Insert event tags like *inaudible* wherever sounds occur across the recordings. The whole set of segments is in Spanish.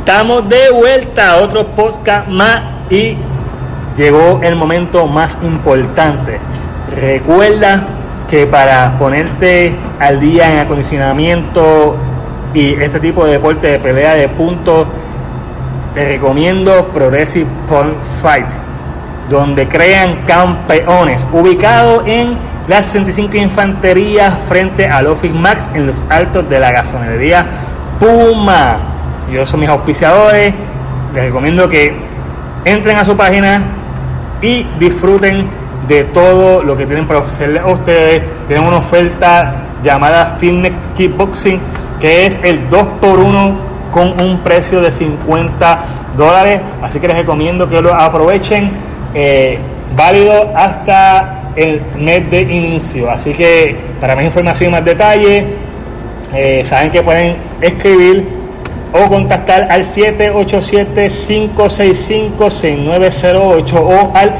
Estamos de vuelta a otro podcast más y llegó el momento más importante. Recuerda que para ponerte al día en acondicionamiento y este tipo de deporte de pelea de puntos, te recomiendo Progressive Point Fight, donde crean campeones, ubicado en la 65 Infantería frente al Office Max en los altos de la gasonería Puma. Yo soy mis auspiciadores. Les recomiendo que entren a su página y disfruten de todo lo que tienen para ofrecerles a ustedes. Tienen una oferta llamada Fitness Kickboxing, que es el 2x1 con un precio de 50 dólares. Así que les recomiendo que lo aprovechen. Eh, válido hasta el mes de inicio. Así que para más información y más detalle, eh, saben que pueden escribir o contactar al 787-565-6908 o al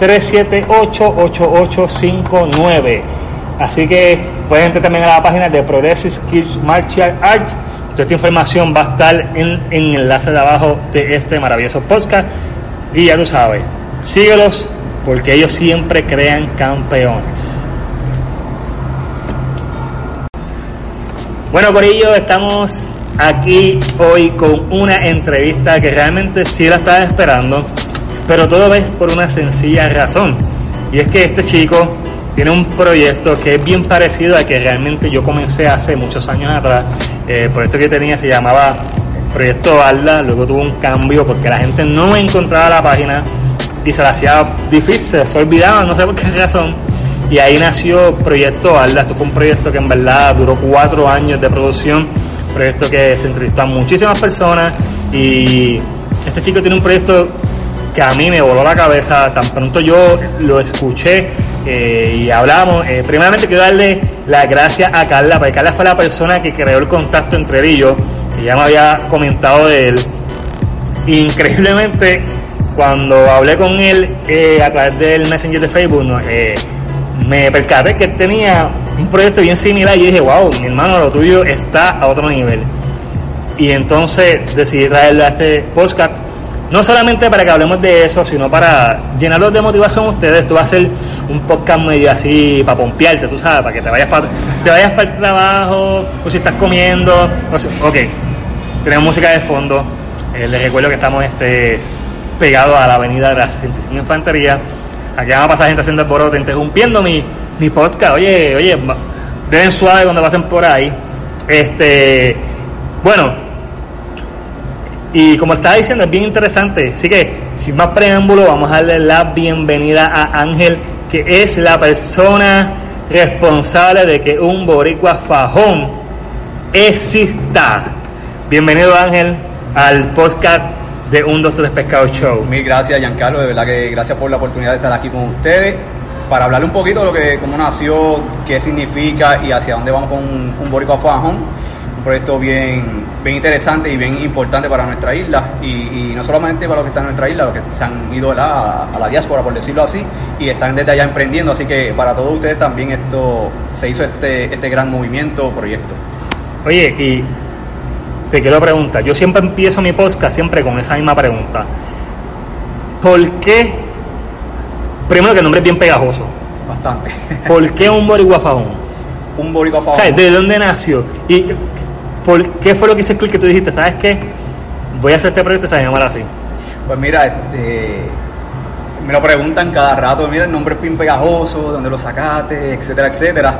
787-378-8859. Así que pueden entrar también a la página de Progressive Skills Martial Arts. Toda esta información va a estar en, en el enlace de abajo de este maravilloso podcast. Y ya tú sabes, síguelos porque ellos siempre crean campeones. Bueno, por ello estamos aquí hoy con una entrevista que realmente sí la estaba esperando, pero todo es por una sencilla razón. Y es que este chico tiene un proyecto que es bien parecido al que realmente yo comencé hace muchos años atrás. Eh, el proyecto que tenía se llamaba Proyecto Alda, luego tuvo un cambio porque la gente no encontraba la página y se la hacía difícil, se olvidaba, no sé por qué razón. Y ahí nació Proyecto Alda. Esto fue un proyecto que en verdad duró cuatro años de producción. Proyecto que se entrevistó muchísimas personas. Y este chico tiene un proyecto que a mí me voló la cabeza. Tan pronto yo lo escuché eh, y hablamos. Eh, quiero darle las gracias a Carla, porque Carla fue la persona que creó el contacto entre él y yo. Ya me había comentado de él. Increíblemente, cuando hablé con él eh, a través del Messenger de Facebook, no, eh, me percaté que tenía un proyecto bien similar y dije, wow, mi hermano, lo tuyo está a otro nivel. Y entonces decidí traerlo a este podcast, no solamente para que hablemos de eso, sino para llenarlos de motivación ustedes. Tú vas a hacer un podcast medio así para pompearte, tú sabes, para que te vayas para, te vayas para el trabajo, o si estás comiendo, ok, tenemos música de fondo. Eh, les recuerdo que estamos este, pegados a la avenida de la 65 Infantería Aquí van a pasar gente haciendo alboroto, interrumpiendo mi, mi podcast. Oye, oye, deben suave cuando pasen por ahí. Este, bueno, y como estaba diciendo, es bien interesante. Así que, sin más preámbulo, vamos a darle la bienvenida a Ángel, que es la persona responsable de que un boricua fajón exista. Bienvenido Ángel al podcast de Un Dos Tres Pescado Show. Mil gracias, Giancarlo. De verdad que gracias por la oportunidad de estar aquí con ustedes para hablar un poquito de lo que, cómo nació, qué significa y hacia dónde vamos con un, un Boricua Fajón. Un proyecto bien, bien interesante y bien importante para nuestra isla. Y, y no solamente para los que están en nuestra isla, los que se han ido a, a la diáspora, por decirlo así, y están desde allá emprendiendo. Así que para todos ustedes también esto se hizo este, este gran movimiento, proyecto. Oye, y te quiero preguntar, yo siempre empiezo mi podcast siempre con esa misma pregunta. ¿Por qué? Primero que el nombre es bien pegajoso. Bastante. *laughs* ¿Por qué un boricua fajón? un boricua fajón. sea, ¿de dónde nació? ¿Y por qué fue lo que hizo el clic que tú dijiste? ¿Sabes qué? Voy a hacer este proyecto y se va a llamar así. Pues mira, este, me lo preguntan cada rato, mira, el nombre es bien pegajoso, dónde lo sacaste, etcétera, etcétera.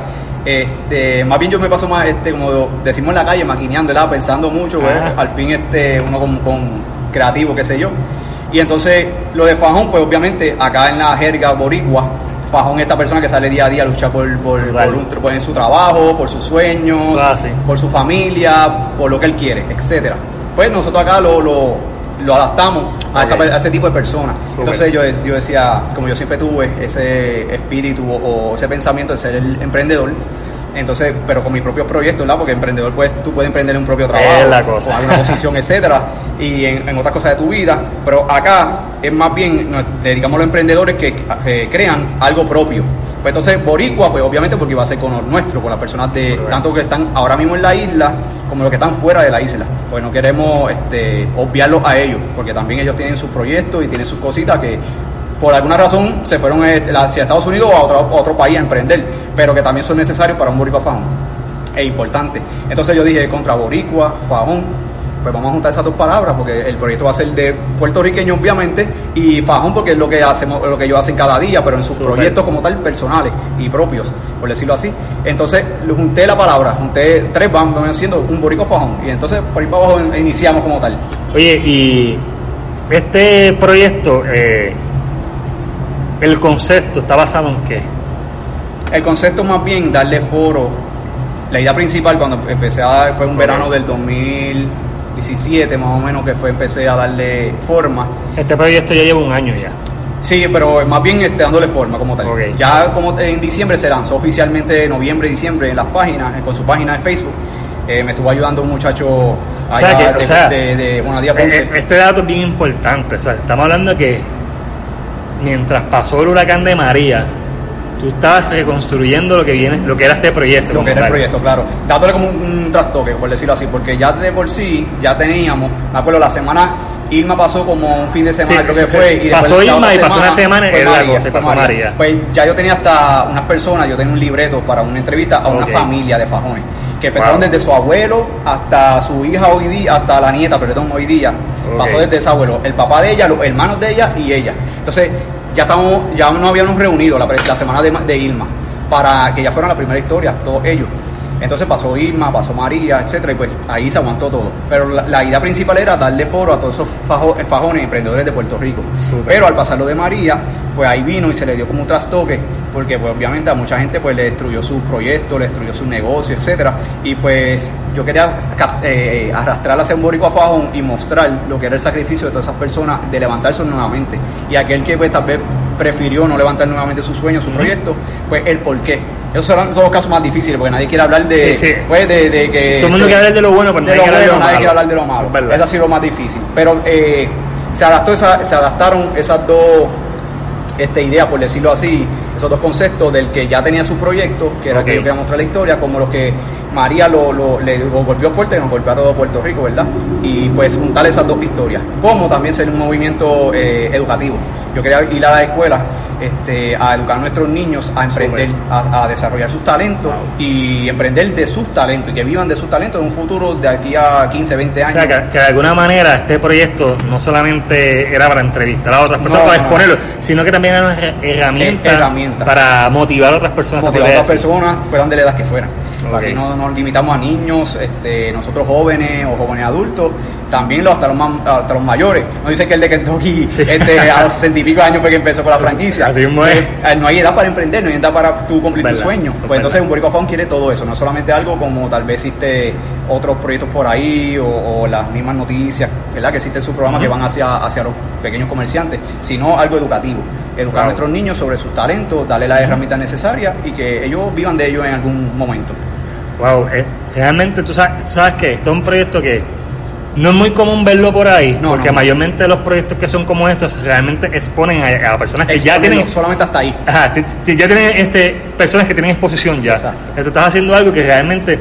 Este, más bien yo me paso más, este, como decimos en la calle, maquineando, ¿verdad? pensando mucho, pues, al fin este, uno con, con creativo, qué sé yo. Y entonces lo de fajón, pues obviamente acá en la jerga boricua, Fajón es esta persona que sale día a día a luchar por, por, por un- por en su trabajo, por sus sueños, por su familia, por lo que él quiere, etcétera. Pues nosotros acá lo, lo, lo adaptamos a, esa a ese tipo de personas. Entonces yo, yo decía, como yo siempre tuve ese espíritu o, o ese pensamiento de ser el emprendedor, entonces, pero con mis propios proyectos, ¿verdad? Porque emprendedor, pues tú puedes emprender un propio trabajo, Es la cosa. o alguna *laughs* posición, etcétera, y en, en otras cosas de tu vida. Pero acá es más bien, nos dedicamos a los emprendedores que eh, crean algo propio. Pues entonces, Boricua, pues obviamente porque va a ser con lo nuestro, con las personas de Correcto. tanto que están ahora mismo en la isla, como los que están fuera de la isla. Pues no queremos este, obviarlos a ellos, porque también ellos tienen sus proyectos y tienen sus cositas que por alguna razón se fueron eh, hacia Estados Unidos o a otro, a otro país a emprender, pero que también son necesarios para un boricua fajón. Es importante. Entonces yo dije, contra boricua, fajón, pues vamos a juntar esas dos palabras porque el proyecto va a ser de puertorriqueño obviamente y fajón porque es lo que hacemos lo que ellos hacen cada día pero en sus proyectos como tal personales y propios por decirlo así entonces junté la palabra junté tres van haciendo un boricua fajón y entonces por ahí para abajo in- iniciamos como tal Oye, y este proyecto, eh, el concepto está basado en qué? El concepto más bien darle foro. La idea principal cuando empecé a dar, fue un verano del 2017 más o menos que fue empecé a darle forma. Este proyecto ya lleva un año ya. Sí, pero más bien este, dándole forma como tal. Ya como en diciembre se lanzó oficialmente, en noviembre, diciembre en las páginas, con su página de Facebook. Eh, me estuvo ayudando un muchacho allá sea que, de, o sea, de, de Eh, Ponce. eh, Este dato es bien importante. O sea, estamos hablando que mientras pasó el huracán de María, tú estabas reconstruyendo lo que viene, lo que era este proyecto. lo que era el proyecto, claro. Dándole como un, un trastoque, por decirlo así, porque ya de por sí ya teníamos, me acuerdo, la semana Irma pasó como un fin de semana, Sí, creo que fue. Y pasó Irma y pasó una semana, era la cosa, pasó María. Pues ya yo tenía hasta unas personas, yo tenía un libreto para una entrevista a una familia de fajones, que empezaron Wow. desde su abuelo hasta su hija hoy día, hasta la nieta, perdón, hoy día. Pasó desde ese abuelo, el papá de ella, los hermanos de ella y ella. Entonces, ya estamos, ya nos habíamos reunido la, semana de, de Irma para que ya fuera la primera historia, todos ellos. Entonces pasó Irma, pasó María, etcétera, y pues ahí se aguantó todo. Pero la, la idea principal era darle foro a todos esos fajo- fajones emprendedores de Puerto Rico. Pero al pasar lo de María, pues ahí vino y se le dio como un trastoque, porque pues obviamente a mucha gente pues le destruyó sus proyectos, le destruyó sus negocios, etcétera. Y pues yo quería cap- eh, arrastrar hacia un boricua fajón y mostrar lo que era el sacrificio de todas esas personas de levantarse nuevamente. Y aquel que pues tal vez prefirió no levantar nuevamente sus sueños, su proyecto, pues el por qué. Esos son, son los casos más difíciles, porque nadie quiere hablar de, Sí, sí. pues, de, de que... Todo el mundo quiere hablar de lo bueno, pero nadie quiere hablar de lo nadie malo. quiere hablar de lo malo. Es así lo más difícil. Pero eh, se, adaptó esa, se adaptaron esas dos este, ideas, por decirlo así, esos dos conceptos del que ya tenía su proyecto, que era Ok. que yo quería mostrar la historia, como lo que María lo, lo- le lo golpeó fuerte, nos golpeó a todo Puerto Rico, ¿verdad? Y pues juntar esas dos historias, como también ser un movimiento eh, educativo. Yo quería ir a la escuela este, a educar a nuestros niños a emprender, a, a desarrollar sus talentos Wow. y emprender de sus talentos y que vivan de sus talentos en un futuro de aquí a 15, 20 O años. sea, que, que de alguna manera este proyecto no solamente era para entrevistar a otras personas, No, para no. exponerlo, sino que también era una her- herramienta, herramienta. para motivar a otras personas motivar a otras personas fueran de la edad que fueran. Aquí no nos limitamos a niños, este, nosotros jóvenes o jóvenes adultos, también los, hasta, los más- hasta los mayores. No dice que el de Kentucky *laughs* Sí. este, a los 60 y pico años fue que empezó con la *laughs* franquicia. Así. Eh, no hay edad para emprender, no hay edad para tú cumplir Verdad, tus sueños. eso es Pues entonces un Boricua Phone quiere todo eso, no solamente algo como tal vez existe otros proyectos por ahí o, o las mismas noticias, ¿verdad? Que existen sus programas que van hacia, hacia los pequeños comerciantes, sino algo educativo. Educar a nuestros niños sobre sus talentos, darle las herramientas necesarias y que ellos vivan de ellos en algún momento. Wow, eh, realmente tú sabes, tú sabes que esto es un proyecto que no es muy común verlo por ahí, No, porque no. mayormente los proyectos que son como estos realmente exponen a, a personas que ya tienen solamente hasta ahí. Ajá, ya tienen este, personas que tienen exposición ya. Exacto. Entonces estás haciendo algo que realmente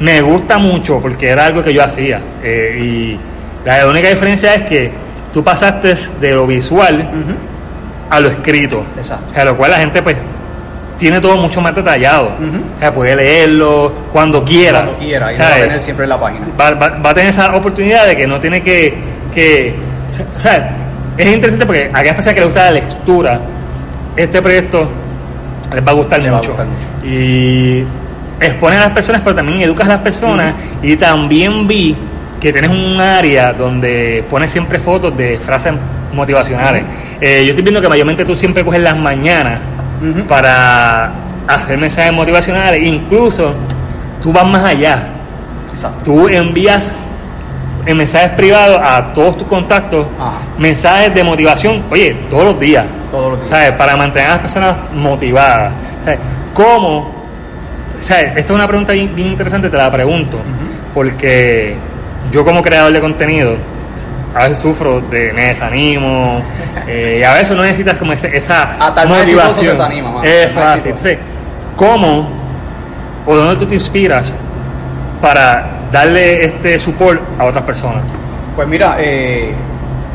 me gusta mucho porque era algo que yo hacía. Eh, y la única diferencia es que tú pasaste de lo visual a lo escrito. Exacto. A lo cual la gente pues tiene todo mucho más detallado. Ujú. O sea, puede leerlo cuando quiera. Cuando quiera, y lo va a tener siempre en la página. va, va- va a tener esa oportunidad de que no tiene que, que o sea, es interesante porque a aquellas personas que les gusta la lectura este proyecto les va a gustar, Les va a mucho. gustar mucho. y expones a las personas pero también educas a las personas y también vi que tienes un área donde pones siempre fotos de frases motivacionales Eh, yo estoy viendo que mayormente tú siempre coges las mañanas Para hacer mensajes motivacionales. Incluso tú vas más allá. Exacto. Tú envías en mensajes privados a todos tus contactos Ajá. mensajes de motivación, oye, todos los días. Todos los días. ¿Sabes? Para mantener a las personas motivadas. ¿Sabes? ¿Cómo? ¿Sabes? Esta es una pregunta bien, bien interesante, te la pregunto. Porque yo como creador de contenido, a veces sufro de me desanimo, eh, y a veces no necesitas como ese- esa motivación. desanima, Eso así. Entonces, ¿cómo o dónde tú te inspiras para darle este support a otras personas? Pues mira, eh,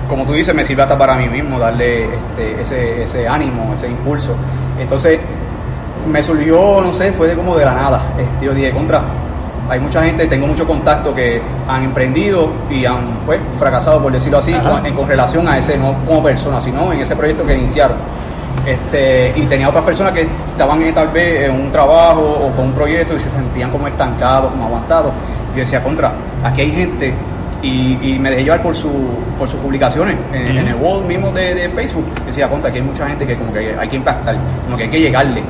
como tú dices, me sirve hasta para mí mismo darle este, ese, ese ánimo, ese impulso. Entonces, me surgió, no sé, fue de como de la nada. Este, yo dije, contra, hay mucha gente, tengo mucho contacto que han emprendido y han pues, fracasado, por decirlo así, con, en, con relación a ese, no como persona, sino en ese proyecto que iniciaron. Este, y tenía otras personas que estaban eh, tal vez en un trabajo o con un proyecto y se sentían como estancados, como aguantados. Y yo decía, contra, aquí hay gente y, y me dejé llevar por, su, por sus publicaciones en, el wall mismo de, de Facebook. Decía, contra, aquí hay mucha gente que como que hay que impactar, como que hay que llegarle.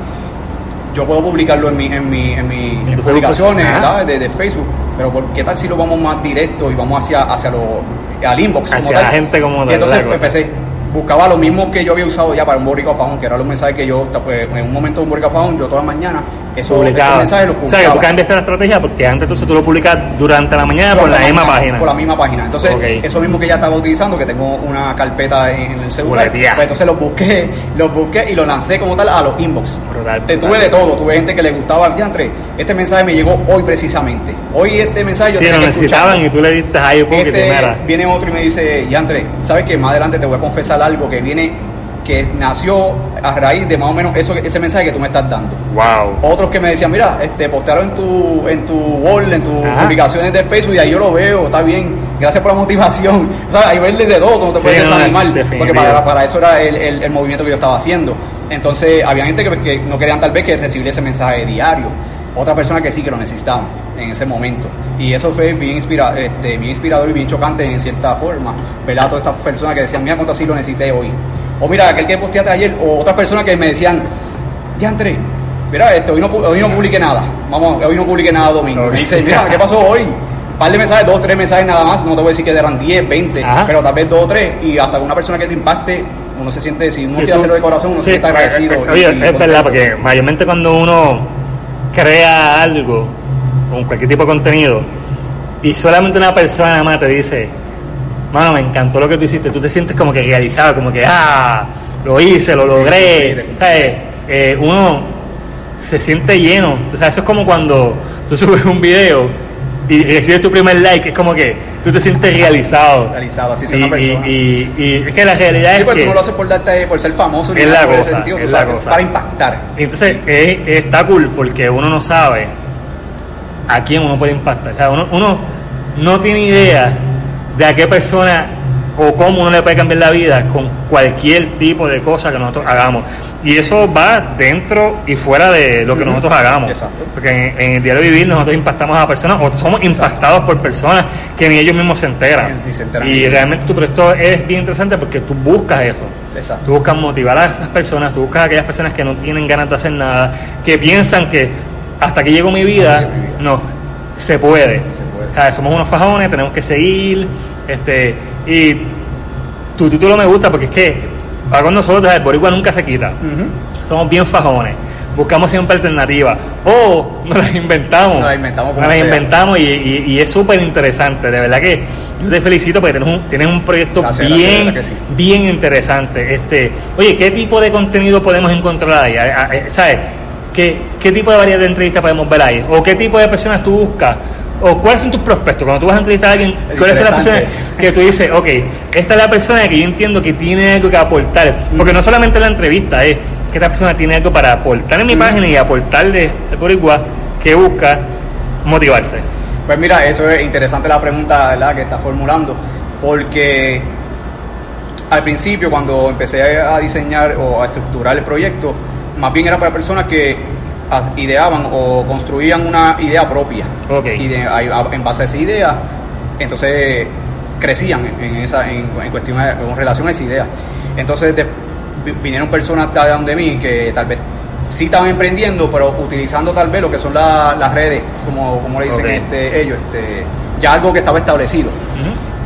Yo puedo publicarlo en mi, en mi, en mi En en tu publicaciones de, de Facebook, pero ¿por ¿qué tal si lo vamos más directo y vamos hacia, hacia lo, al inbox? como Hacia tal? la gente como Y tal, entonces empecé, buscaba lo mismo que yo había usado ya para un boricua fajón, que eran los mensajes que yo, pues, en un momento de un boricua fajón, yo todas las mañanas, esos, esos mensajes los O publicaba. sea, que tú cambiaste la estrategia porque antes entonces tú lo publicas durante la mañana por la misma página. Por la misma página. Entonces, eso mismo que ya estaba utilizando, que tengo una carpeta en, el celular. Pues entonces los busqué, *laughs* los busqué y los lancé como tal a los inbox. Brutal, Te tuve de todo, tuve gente que le gustaba, André, este mensaje me llegó hoy precisamente. Hoy este mensaje yo Sí, tenía lo que necesitaban y tú le diste ahí Este, viene otro y me dice, Yantre, ¿sabes qué? Más adelante te voy a confesar algo que viene, que nació a raíz de más o menos eso, ese mensaje que tú me estás dando. Wow. Otros que me decían, mira, este, postearon en tu, en tu wall, en tus publicaciones de Facebook y ahí yo lo veo, está bien, gracias por la motivación. *laughs* O sea, hay verles de todo, no te Sí, puedes desanimar, porque para, para eso era el, el- el movimiento que yo estaba haciendo. Entonces, había gente que, que no querían tal vez que recibir ese mensaje diario. Otra persona que sí que lo necesitaban en ese momento. Y eso fue bien, inspira, este, bien inspirador y bien chocante en cierta forma. ¿Verdad? Todas estas personas que decían, mira cuánto así lo necesité hoy. O mira, aquel que posteaste ayer. O otras personas que me decían, ya entré. Mira, este, hoy, no, hoy no publiqué nada. Vamos, hoy no publiqué nada domingo. Me dice, mira, ¿qué pasó hoy? par de mensajes, dos, tres mensajes nada más. No te voy a decir que eran 10, 20, Ajá. pero tal vez dos o tres. Y hasta una persona que te impacte, uno se siente, si uno Sí, quiere hacerlo de corazón, uno sí, se siente agradecido. eh, y- Oye, y es verdad, porque mayormente cuando uno crea algo, con cualquier tipo de contenido, y solamente una persona nada más te dice, mano, me encantó lo que tú hiciste, tú te sientes como que realizado, como que, ah, lo hice, lo logré, ¿sabes? Eh, uno se siente lleno, o sea, eso es como cuando tú subes un video y recibes tu primer like, es como que tú te sientes realizado. Realizado, así es y, una persona. y, y- es que la realidad Sí, es pues que... tú no lo haces por, darte, por ser famoso, Es la cosa, sentido, es la sabes, cosa. para impactar. Entonces es- está cool porque uno no sabe a quién uno puede impactar. O sea, uno, uno no tiene idea de a qué persona o cómo uno le puede cambiar la vida con cualquier tipo de cosa que nosotros hagamos. Y eso va dentro y fuera de lo que nosotros hagamos. Exacto. Porque en, en el diario vivir nosotros impactamos a personas o somos impactados por personas que ni ellos mismos se enteran. Ni se enteran. Y realmente tu proyecto es bien interesante porque tú buscas eso. Exacto. Tú buscas motivar a esas personas, tú buscas a aquellas personas que no tienen ganas de hacer nada, que piensan que hasta que llegó mi vida, mi no, se puede. Se puede. O sea, somos unos fajones, tenemos que seguir, este, y tu título me gusta porque es que va con nosotros, el boricua nunca se quita. Somos bien fajones, buscamos siempre alternativas, o *laughs* nos las inventamos. Nos las inventamos Nos las inventamos y, y- y es súper interesante, de verdad que yo te felicito porque tienes un, tienes un proyecto Gracias, bien, sí. bien interesante. Este, oye, ¿qué tipo de contenido podemos encontrar ahí? ¿Sabes? ¿Qué, ¿Qué tipo de variedad de entrevistas podemos ver ahí? ¿O qué tipo de personas tú buscas? ¿O cuáles son tus prospectos? Cuando tú vas a entrevistar a alguien, ¿cuáles son las personas que tú dices, ok, esta es la persona que yo entiendo que tiene algo que aportar? Porque no solamente la entrevista es que esta persona tiene algo para aportar en mi página y aportarle al boricua que busca motivarse. Pues mira, eso es interesante la pregunta ¿verdad? que estás formulando, porque al principio cuando empecé a diseñar o a estructurar el proyecto, más bien era para personas que ideaban o construían una idea propia. Y de- en base a esa idea, entonces crecían en, esa, en, en cuestión de- con relación a esa idea. Entonces, de- vinieron personas de donde mí que tal vez sí estaban emprendiendo, pero utilizando tal vez lo que son las redes, como, como le dicen este, ellos, este, ya algo que estaba establecido.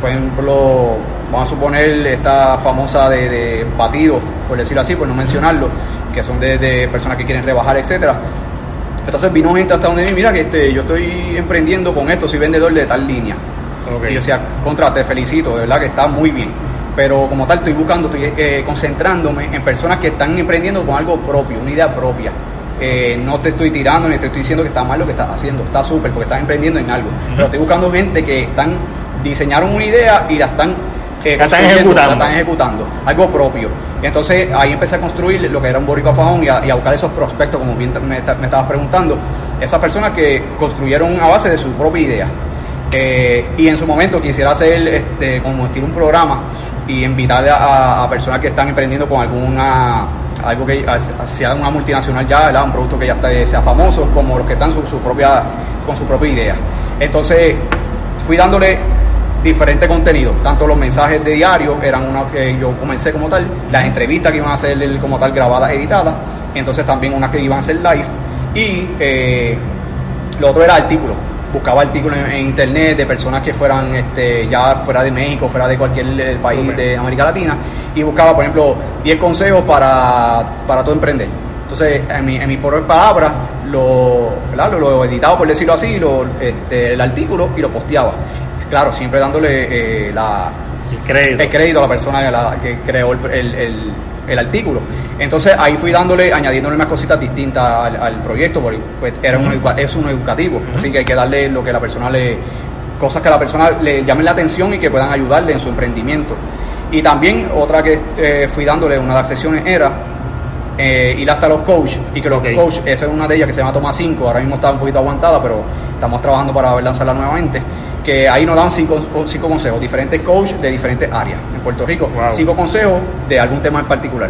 Por ejemplo, vamos a suponer esta famosa de, de batidos, por decirlo así, por no mencionarlo, que son de, personas que quieren rebajar, etcétera. Entonces vino gente hasta donde mira que este, yo estoy emprendiendo con esto, soy vendedor de tal línea. Y yo decía, contra, te felicito, de verdad que está muy bien. Pero como tal estoy buscando, estoy eh, concentrándome en personas que están emprendiendo con algo propio, una idea propia. Eh, no te estoy tirando ni te estoy diciendo que está mal lo que estás haciendo, está súper porque estás emprendiendo en algo. Pero estoy buscando gente que están diseñaron una idea y la están la están ejecutando. están ejecutando, algo propio. Y entonces ahí empecé a construir lo que era un boricua fajón y a, y a buscar esos prospectos, como bien me, estabas preguntando, esas personas que construyeron a base de su propia idea. Eh, y en su momento quisiera hacer este, como estilo un programa y invitar a, personas que están emprendiendo con alguna algo que sea una multinacional ya, un producto que ya sea famoso, como los que están su, su propia, con su propia idea. Entonces fui dándole diferente contenido, tanto los mensajes de diario eran unos que yo comencé como tal, las entrevistas que iban a ser como tal grabadas, editadas, entonces también unas que iban a ser live y eh, lo otro era artículos, buscaba artículos en, internet de personas que fueran este, ya fuera de México, fuera de cualquier eh, país de América Latina y buscaba, por ejemplo, 10 consejos para, para todo emprender. Entonces, en mi, en mi por palabras, lo, lo, editaba, por decirlo así, lo, este, el artículo y lo posteaba claro, siempre dándole eh, la, el, crédito. el, crédito. a la persona que, creó el, artículo. Entonces ahí fui dándole, añadiéndole unas cositas distintas al, proyecto, porque pues, era un, es un educativo, así que hay que darle lo que la persona le, cosas que a la persona le llamen la atención y que puedan ayudarle en su emprendimiento. Y también otra que eh, fui dándole una de las sesiones era eh, ir hasta los coaches y que los coaches, esa es una de ellas que se llama Toma 5, ahora mismo está un poquito aguantada, pero estamos trabajando para lanzarla nuevamente que ahí nos dan cinco, cinco consejos, diferentes coaches de diferentes áreas en Puerto Rico, cinco consejos de algún tema en particular.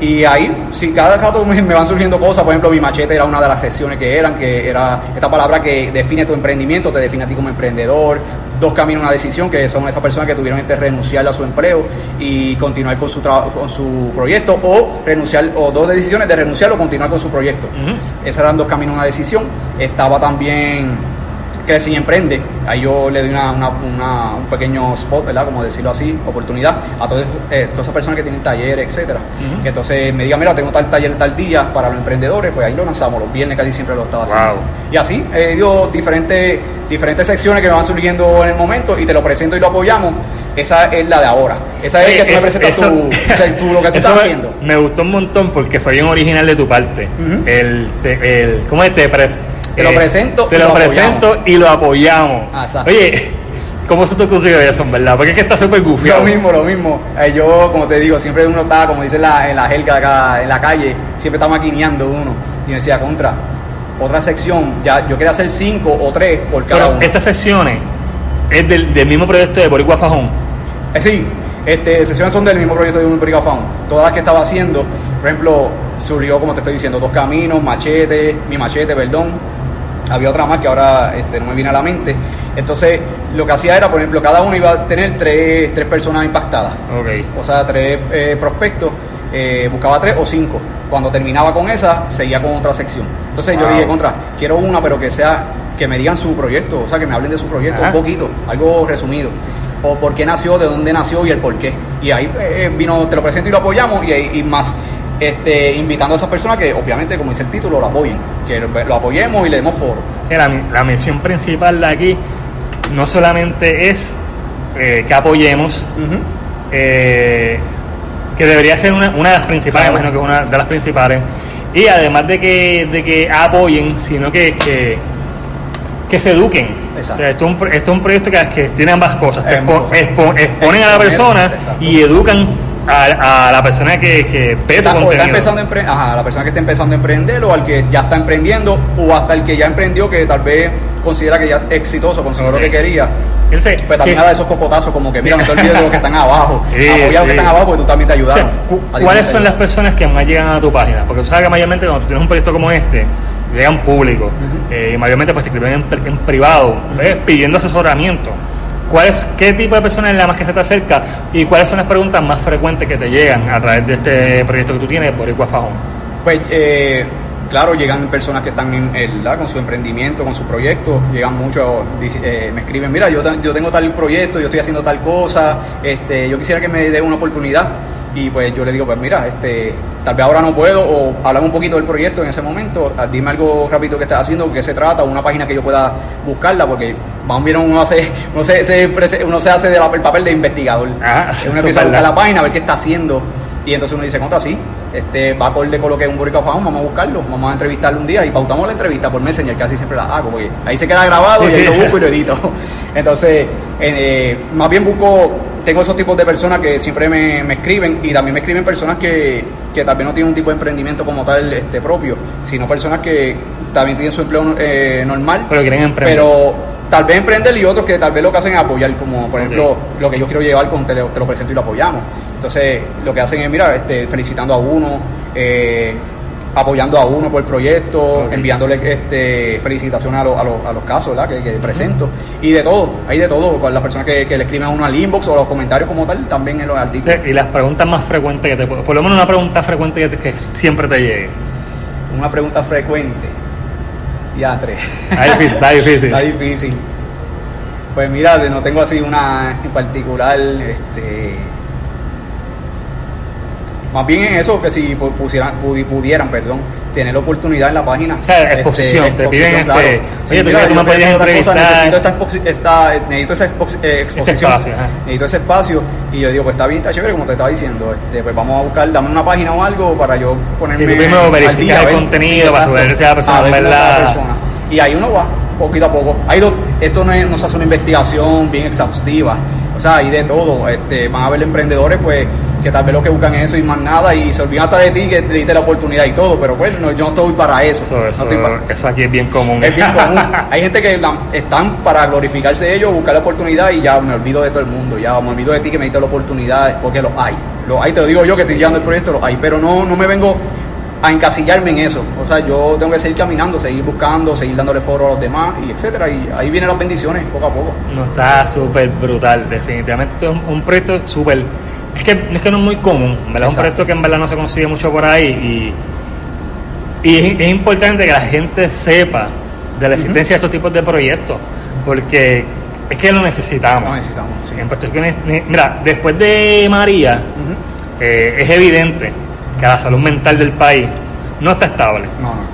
Y ahí, si cada rato me, van surgiendo cosas, por ejemplo, mi machete era una de las sesiones que eran, que era esta palabra que define tu emprendimiento, te define a ti como emprendedor, dos caminos, una decisión, que son esas personas que tuvieron que renunciar a su empleo y continuar con su con su proyecto, o renunciar, o dos decisiones de renunciar o continuar con su proyecto. Esas eran dos caminos, una decisión. Estaba también que si emprende, ahí yo le doy una, un pequeño spot, ¿verdad? Como decirlo así, oportunidad a todas, eh, todas esas personas que tienen talleres, etcétera. Que entonces me digan, mira, tengo tal taller tal día para los emprendedores, pues ahí lo lanzamos, los viernes casi siempre lo estaba haciendo. Y así he ido diferentes, diferentes secciones que me van surgiendo en el momento y te lo presento y lo apoyamos. Esa es la de ahora. Esa es, que tú me presentas tu, *laughs* lo que tú estás haciendo. Me gustó un montón porque fue bien original de tu parte. el, el, ¿Cómo es? Te, te lo eh, presento. Te lo, presento y lo apoyamos. Ah, Oye, ¿cómo se te ocurrió eso, verdad? Porque es que está súper gufiado. Lo mismo, lo mismo. Eh, yo, como te digo, siempre uno está, como dice la, en la jerga acá, en la calle, siempre está maquineando uno. Y me decía, contra, otra sección, ya yo quería hacer cinco o tres por cada Pero estas secciones es del, mismo proyecto de Boricua Fajón. Eh, sí, este, sesiones son del mismo proyecto de Boricua Fajón. Todas las que estaba haciendo, por ejemplo, surgió, como te estoy diciendo, dos caminos, machete, mi machete, perdón, había otra más que ahora este, no me viene a la mente. Entonces, lo que hacía era, por ejemplo, cada uno iba a tener tres, tres personas impactadas. Okay. O sea, tres eh, prospectos, eh, buscaba tres o cinco. Cuando terminaba con esa, seguía con otra sección. Entonces yo dije, contra, quiero una, pero que sea, que me digan su proyecto, o sea, que me hablen de su proyecto un poquito, algo resumido. O por qué nació, de dónde nació y el por qué. Y ahí eh, vino, te lo presento y lo apoyamos, y, y más este, invitando a esas personas que obviamente, como dice el título, lo apoyen, que lo, apoyemos y le demos foro. La, la mención principal de aquí no solamente es eh, que apoyemos, eh, que debería ser una, una de las principales, imagino que una de las principales, y además de que, de que apoyen, sino que, que, se eduquen. esto, es un, esto es un proyecto que, que tiene ambas cosas, exponen a la persona y educan a, la persona que, que ve está, empezando a, la persona que está empezando a emprender o al que ya está emprendiendo o hasta el que ya emprendió que tal vez considera que ya es exitoso, consiguió lo que quería. pues también da esos cocotazos como que mira, no te olvides de los que están abajo. *laughs* Sí, a los que están abajo porque tú también te ayudaron. ¿Cuáles son las personas que más llegan a tu página? Porque tú sabes que mayormente cuando tú tienes un proyecto como este, llegan público eh, y mayormente pues te escriben en, privado, pidiendo asesoramiento ¿cuál es, ¿qué tipo de persona es la más que se te acerca y cuáles son las preguntas más frecuentes que te llegan a través de este proyecto que tú tienes por Fajón? Pues, eh, claro, llegan personas que están en, con su emprendimiento, con su proyecto, llegan muchos, eh, me escriben, mira, yo, yo tengo tal proyecto, yo estoy haciendo tal cosa, este, yo quisiera que me dé una oportunidad. Y pues yo le digo, pues mira, este, tal vez ahora no puedo, o hablamos un poquito del proyecto en ese momento, ah, dime algo rápido que estás haciendo, qué se trata, una página que yo pueda buscarla, porque más bien uno hace, uno se, uno se hace del papel de investigador. Ah, uno empieza a buscar la página, a ver qué está haciendo, y entonces uno dice, ¿cuánto así? Este, va acorde con lo que es un boricua vamos a buscarlo, vamos a entrevistarlo un día y pautamos la entrevista por Messenger, así siempre la hago, porque ahí se queda grabado y ahí lo busco y lo edito. *laughs* Entonces, eh, más bien busco tengo esos tipos de personas que siempre me, escriben y también me escriben personas que, que también no tienen un tipo de emprendimiento como tal este propio, sino personas que también tienen su empleo eh, normal, pero quieren emprender. Pero tal vez emprender y otros que tal vez lo que hacen es apoyar, como por ejemplo lo que yo quiero llevar con te lo, te lo presento y lo apoyamos. Entonces, lo que hacen es, mira, este, felicitando a uno, eh, apoyando a uno por el proyecto, enviándole este, felicitaciones a, a, los casos ¿verdad? Que, presento. Y de todo, hay de todo, con las personas que, le escriben a uno al inbox o los comentarios como tal, también en los artículos. Y las preguntas más frecuentes que te por lo menos una pregunta frecuente que, siempre te llegue. Una pregunta frecuente. Ya, tres. Está difícil. Está *laughs* difícil. está difícil. Pues mira, no tengo así una en particular, este más bien en eso, que si pusieran, pudieran, perdón, tener la oportunidad en la página. O sea, este, exposición, te piden este, claro. Oye, mira, tú me podías entrevistar. necesito, esta, esta, necesito esa eh, exposición, espacio, necesito ese espacio. Y yo digo, pues está bien, está chévere, como te estaba diciendo. Este, pues vamos a buscar, dame una página o algo para yo ponerme. Sí, tú primero verificar el contenido, para saber si la persona, verdad. Y ahí uno va, poquito a poco. Hay esto no, es, no se hace una investigación bien exhaustiva. O sea, hay de todo. Este, van a haber emprendedores, pues que tal vez lo que buscan es eso y más nada y se olvidan hasta de ti que te diste la oportunidad y todo, pero bueno, yo no estoy para eso. Eso, aquí es bien común. Es bien común. *laughs* Hay gente que están para glorificarse de ellos, buscar la oportunidad y ya me olvido de todo el mundo, ya me olvido de ti que me diste la oportunidad, porque lo hay. Lo hay, te lo digo yo que estoy llevando el proyecto, lo hay, pero no, no me vengo a encasillarme en eso. O sea, yo tengo que seguir caminando, seguir buscando, seguir dándole foro a los demás y etcétera. Y ahí vienen las bendiciones poco a poco. No está súper brutal, definitivamente. Esto es un proyecto súper es que, es que no es muy común, ¿verdad? Es un proyecto que en verdad no se consigue mucho por ahí y, y es, importante que la gente sepa de la existencia de estos tipos de proyectos, porque es que lo necesitamos. Lo necesitamos, mira, después de María, eh, es evidente que la salud mental del país no está estable.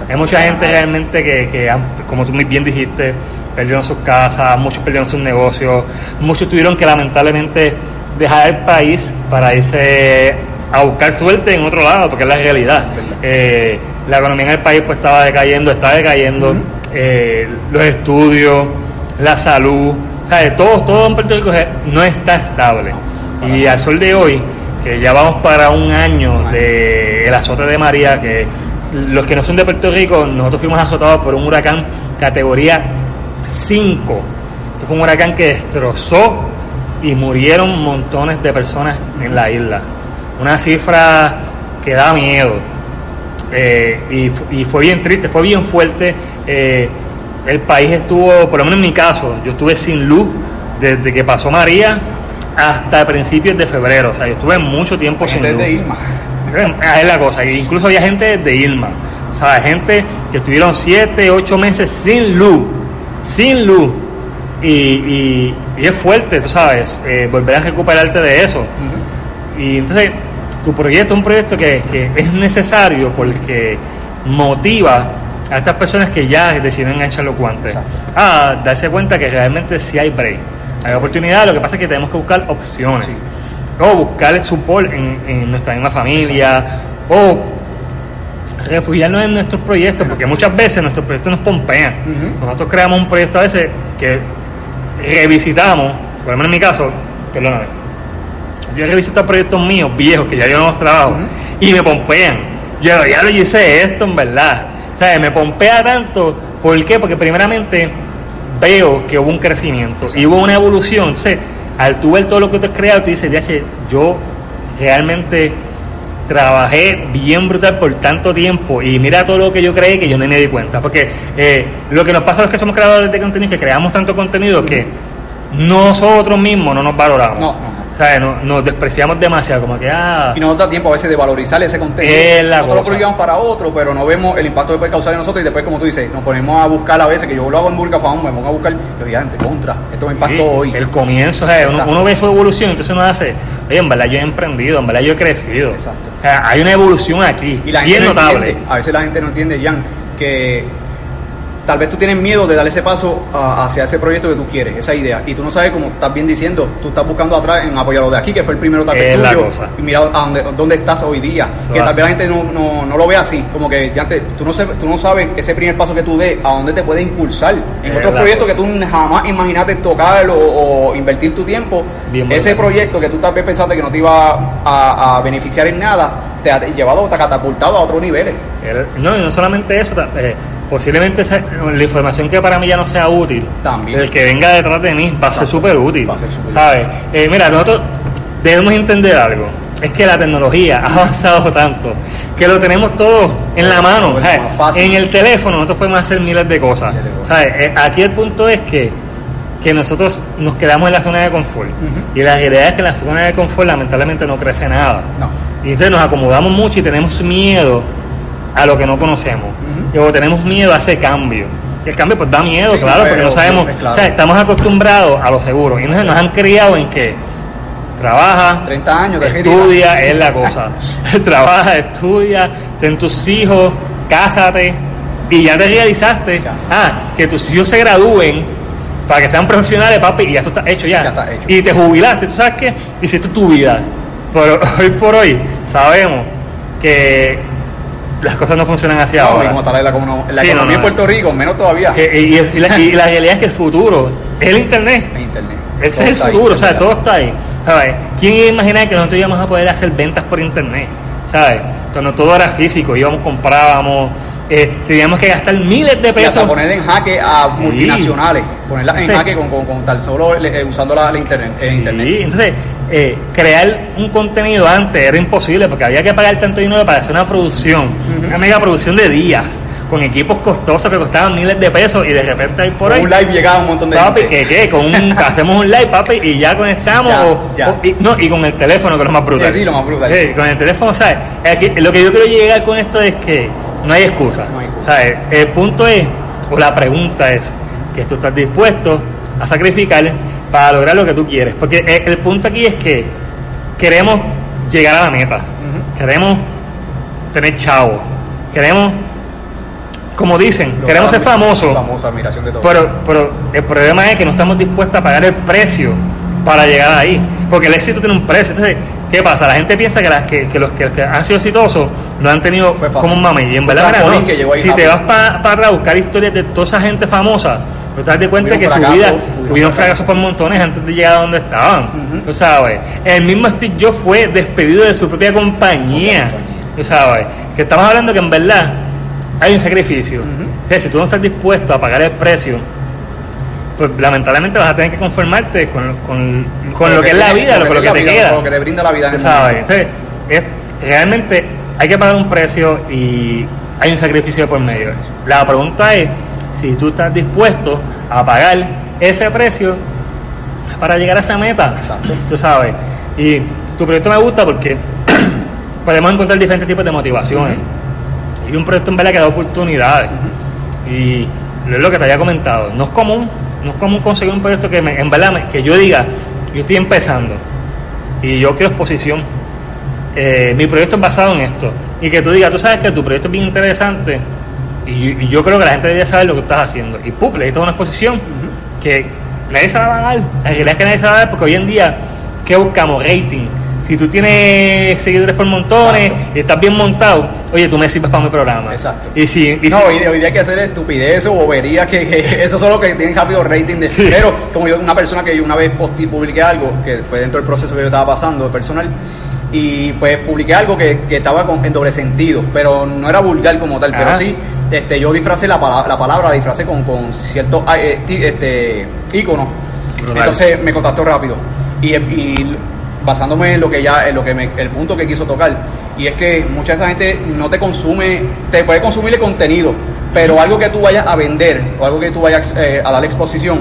Hay mucha gente realmente que, que como tú muy bien dijiste, perdieron sus casas, muchos perdieron sus negocios, muchos tuvieron que lamentablemente dejar el país para irse a buscar suerte en otro lado, porque es la realidad. Eh, la economía en el país pues estaba decayendo, está decayendo, eh, los estudios, la salud, ¿sabes? Todo, todo en Puerto Rico no está estable. Y al sol de hoy, que ya vamos para un año del el azote de María, que los que no son de Puerto Rico, nosotros fuimos azotados por un huracán categoría 5. Esto fue un huracán que destrozó y murieron montones de personas en la isla. Una cifra que da miedo. Eh, y, fue bien triste, fue bien fuerte. Eh, el país estuvo, por lo menos en mi caso, yo estuve sin luz desde que pasó María hasta principios de febrero. O sea, yo estuve mucho tiempo sin luz. de Irma. Es la cosa. Incluso había gente de Irma. O sea, gente que estuvieron 7, 8 meses sin luz. Sin luz y, es fuerte, tú sabes, eh, volver a recuperarte de eso. Y entonces, tu proyecto es un proyecto que, es necesario porque motiva a estas personas que ya deciden enganchar los guantes a darse cuenta que realmente sí hay break. Hay oportunidad, lo que pasa es que tenemos que buscar opciones. O buscar support en, en nuestra misma familia. O refugiarnos en nuestros proyectos, porque muchas veces nuestros proyectos nos pompean. Nosotros creamos un proyecto a veces que revisitamos, por lo menos en mi caso, perdóname, yo he revisitado proyectos míos viejos que ya yo no trabajo y me pompean. Yo ya lo hice esto en verdad. O sea, me pompea tanto. ¿Por qué? Porque primeramente veo que hubo un crecimiento y hubo una evolución. Entonces, al tú ver todo lo que tú has creado, tú dices, yo realmente trabajé bien brutal por tanto tiempo y mira todo lo que yo creí que yo no me di cuenta. Porque eh, lo que nos pasa a los que somos creadores de contenido que creamos tanto contenido que nosotros mismos no nos valoramos. No. ¿Sabes? Nos, nos despreciamos demasiado, como que, ah, Y no nos da tiempo a veces de valorizar ese contenido. Es la nosotros lo proyectamos para otro, pero no vemos el impacto que puede causar en nosotros y después, como tú dices, nos ponemos a buscar a veces, que yo lo hago en Burka Faun, me pongo a buscar, yo digo, "Ante, contra, esto me impactó Sí, hoy. El comienzo, uno, uno ve su evolución, entonces uno hace, oye, en verdad yo he emprendido, en verdad yo he crecido. Exacto. O sea, hay una evolución aquí, Y la gente no notable. entiende, a veces la gente no entiende, Jan, que tal vez tú tienes miedo de dar ese paso a- hacia ese proyecto que tú quieres, esa idea, y tú no sabes, como estás bien diciendo, tú estás buscando atrás en apoyar lo de aquí, que fue el primero tal vez Es tuyo, y mira a dónde, dónde estás hoy día, Eso que tal vez la gente no, no, no lo ve así, como que ya antes, tú no, sabes, tú no sabes ese primer paso que tú des, a dónde te puede impulsar, en Es otros proyectos cosa. que tú jamás imaginaste tocar o, o invertir tu tiempo, Bien ese proyecto que tú tal vez pensaste que no te iba a, a beneficiar en nada, te ha llevado, te ha catapultado a otros niveles. El- No, y no solamente eso, eh, posiblemente esa- la información que para mí ya no sea útil, También. el que venga detrás de mí va a ser súper útil. Va a ser súper ¿sabes? Eh, mira, nosotros debemos entender algo. Es que la tecnología *laughs* ha avanzado tanto que lo tenemos todo en la mano. En el teléfono nosotros podemos hacer miles de cosas. Eh, Aquí el punto es que, que nosotros nos quedamos en la zona de confort. Y la realidad es que en la zona de confort lamentablemente no crece nada. No. Y entonces nos acomodamos mucho y tenemos miedo a lo que no conocemos. O tenemos miedo a ese cambio. Y el cambio pues da miedo, Sí, claro, porque no sabemos. claro. O sea, estamos acostumbrados a lo seguro. Y entonces nos han criado en que trabaja, 30 años, estudia, es la cosa. *laughs* trabaja, estudia, ten tus hijos, cásate. Y ya te realizaste, ah, que tus hijos se gradúen para que sean profesionales, papi, y ya tú estás hecho ya. Ya está hecho. Y te jubilaste, ¿tú sabes qué? Hiciste tu vida. Pero *laughs* hoy por hoy sabemos que las cosas no funcionan así No, y ahora. como tal la, en la Sí, no, economía no, en Puerto Rico, menos todavía. Y, y- y la, y la realidad es que el futuro es el internet. en internet. Ese Todo es el futuro, o sea, todo está ahí. ¿sabes? ¿Quién iba a imaginar que nosotros íbamos a poder hacer ventas por internet? ¿Sabes? Cuando todo era físico, íbamos, comprábamos, eh, teníamos que gastar miles de Y hasta pesos. poner en jaque a Sí. multinacionales, ponerlas en Sí. jaque con, con, con tal solo eh, usando la, la internet, el Sí, internet. entonces, eh, crear un contenido antes era imposible porque había que pagar tanto dinero para hacer una producción, una mega producción de días, con equipos costosos que costaban miles de pesos y de repente ahí por ahí. un live llegaba un montón de Papi, gente. que qué, con un, *laughs* hacemos un live, papi, y ya conectamos. Ya, o, ya. o- y, no, y con el teléfono, que es lo más brutal. Sí, sí, lo más brutal. Sí, con el teléfono, ¿sabes? Aquí, lo que yo quiero llegar con esto es que no hay excusa. No hay excusa. ¿sabes? El punto es, o la pregunta es, que tú estás dispuesto a sacrificar para lograr lo que tú quieres. Porque el, el punto aquí es que queremos llegar a la meta. Queremos tener chavo. Queremos, como dicen, queremos ser famosos. Famosa admiración de todo. Pero, pero el problema es que no estamos dispuestos a pagar el precio para llegar ahí. Porque el éxito tiene un precio. Entonces, ¿qué pasa? La gente piensa que, las, que, que los que, que han sido exitosos no han tenido como un mame. Y en verdad, no. si te vas para buscar historias de toda esa gente famosa, tú te das de cuenta que su vida hubieron fracasos. por montones antes de llegar a donde estaban. Tú sabes. El mismo Steve Jobs fue despedido de su propia compañía. Tú sabes. Que estamos hablando que en verdad hay un sacrificio. O sea, si tú no estás dispuesto a pagar el precio, pues lamentablemente vas a tener que conformarte con, con, con lo que es la vida, con lo que te vida, queda. Con lo que te brinda la vida en sabes. Entonces, es- realmente hay que pagar un precio y hay un sacrificio por medio. La pregunta es si tú estás dispuesto a pagar ese precio para llegar a esa meta. Exacto. Tú sabes. Y tu proyecto me gusta porque *clears throat* podemos encontrar diferentes tipos de motivaciones. Y un proyecto en verdad que da oportunidades. Y es lo que te había comentado. No es común, no es común conseguir un proyecto que me- en verdad me- que yo diga, yo estoy empezando y yo quiero exposición. Eh, mi proyecto es basado en esto. Y que tú digas, tú sabes que tu proyecto es bien interesante y, y yo creo que la gente debería saber lo que estás haciendo. Y ¡pum! le diste una exposición que nadie se la va a dar. La realidad es que nadie se la va a dar porque hoy en día, ¿qué buscamos? Rating. Si tú tienes seguidores por montones Exacto. y estás bien montado, oye, tú me sirves para mi programa. Exacto. Y si, y no, si- hoy, día- hoy día hay que hacer estupidez o boberías, que, que *laughs* eso son los que tienen rápido rating. De, Sí. Pero como yo, una persona que yo una vez posté, publiqué algo, que fue dentro del proceso que yo estaba pasando de personal, y pues publiqué algo que, que estaba con- en doble sentido, pero no era vulgar como tal, pero sí, este, yo disfracé la, pala- la palabra, la disfracé con, con ciertos ah, eh, este, íconos. Entonces me contactó rápido. Y, y basándome en lo que ya, en lo que me- el punto que quiso tocar, y es que mucha de esa gente no te consume, te puede consumir el contenido, pero algo que tú vayas a vender o algo que tú vayas eh, a dar exposición,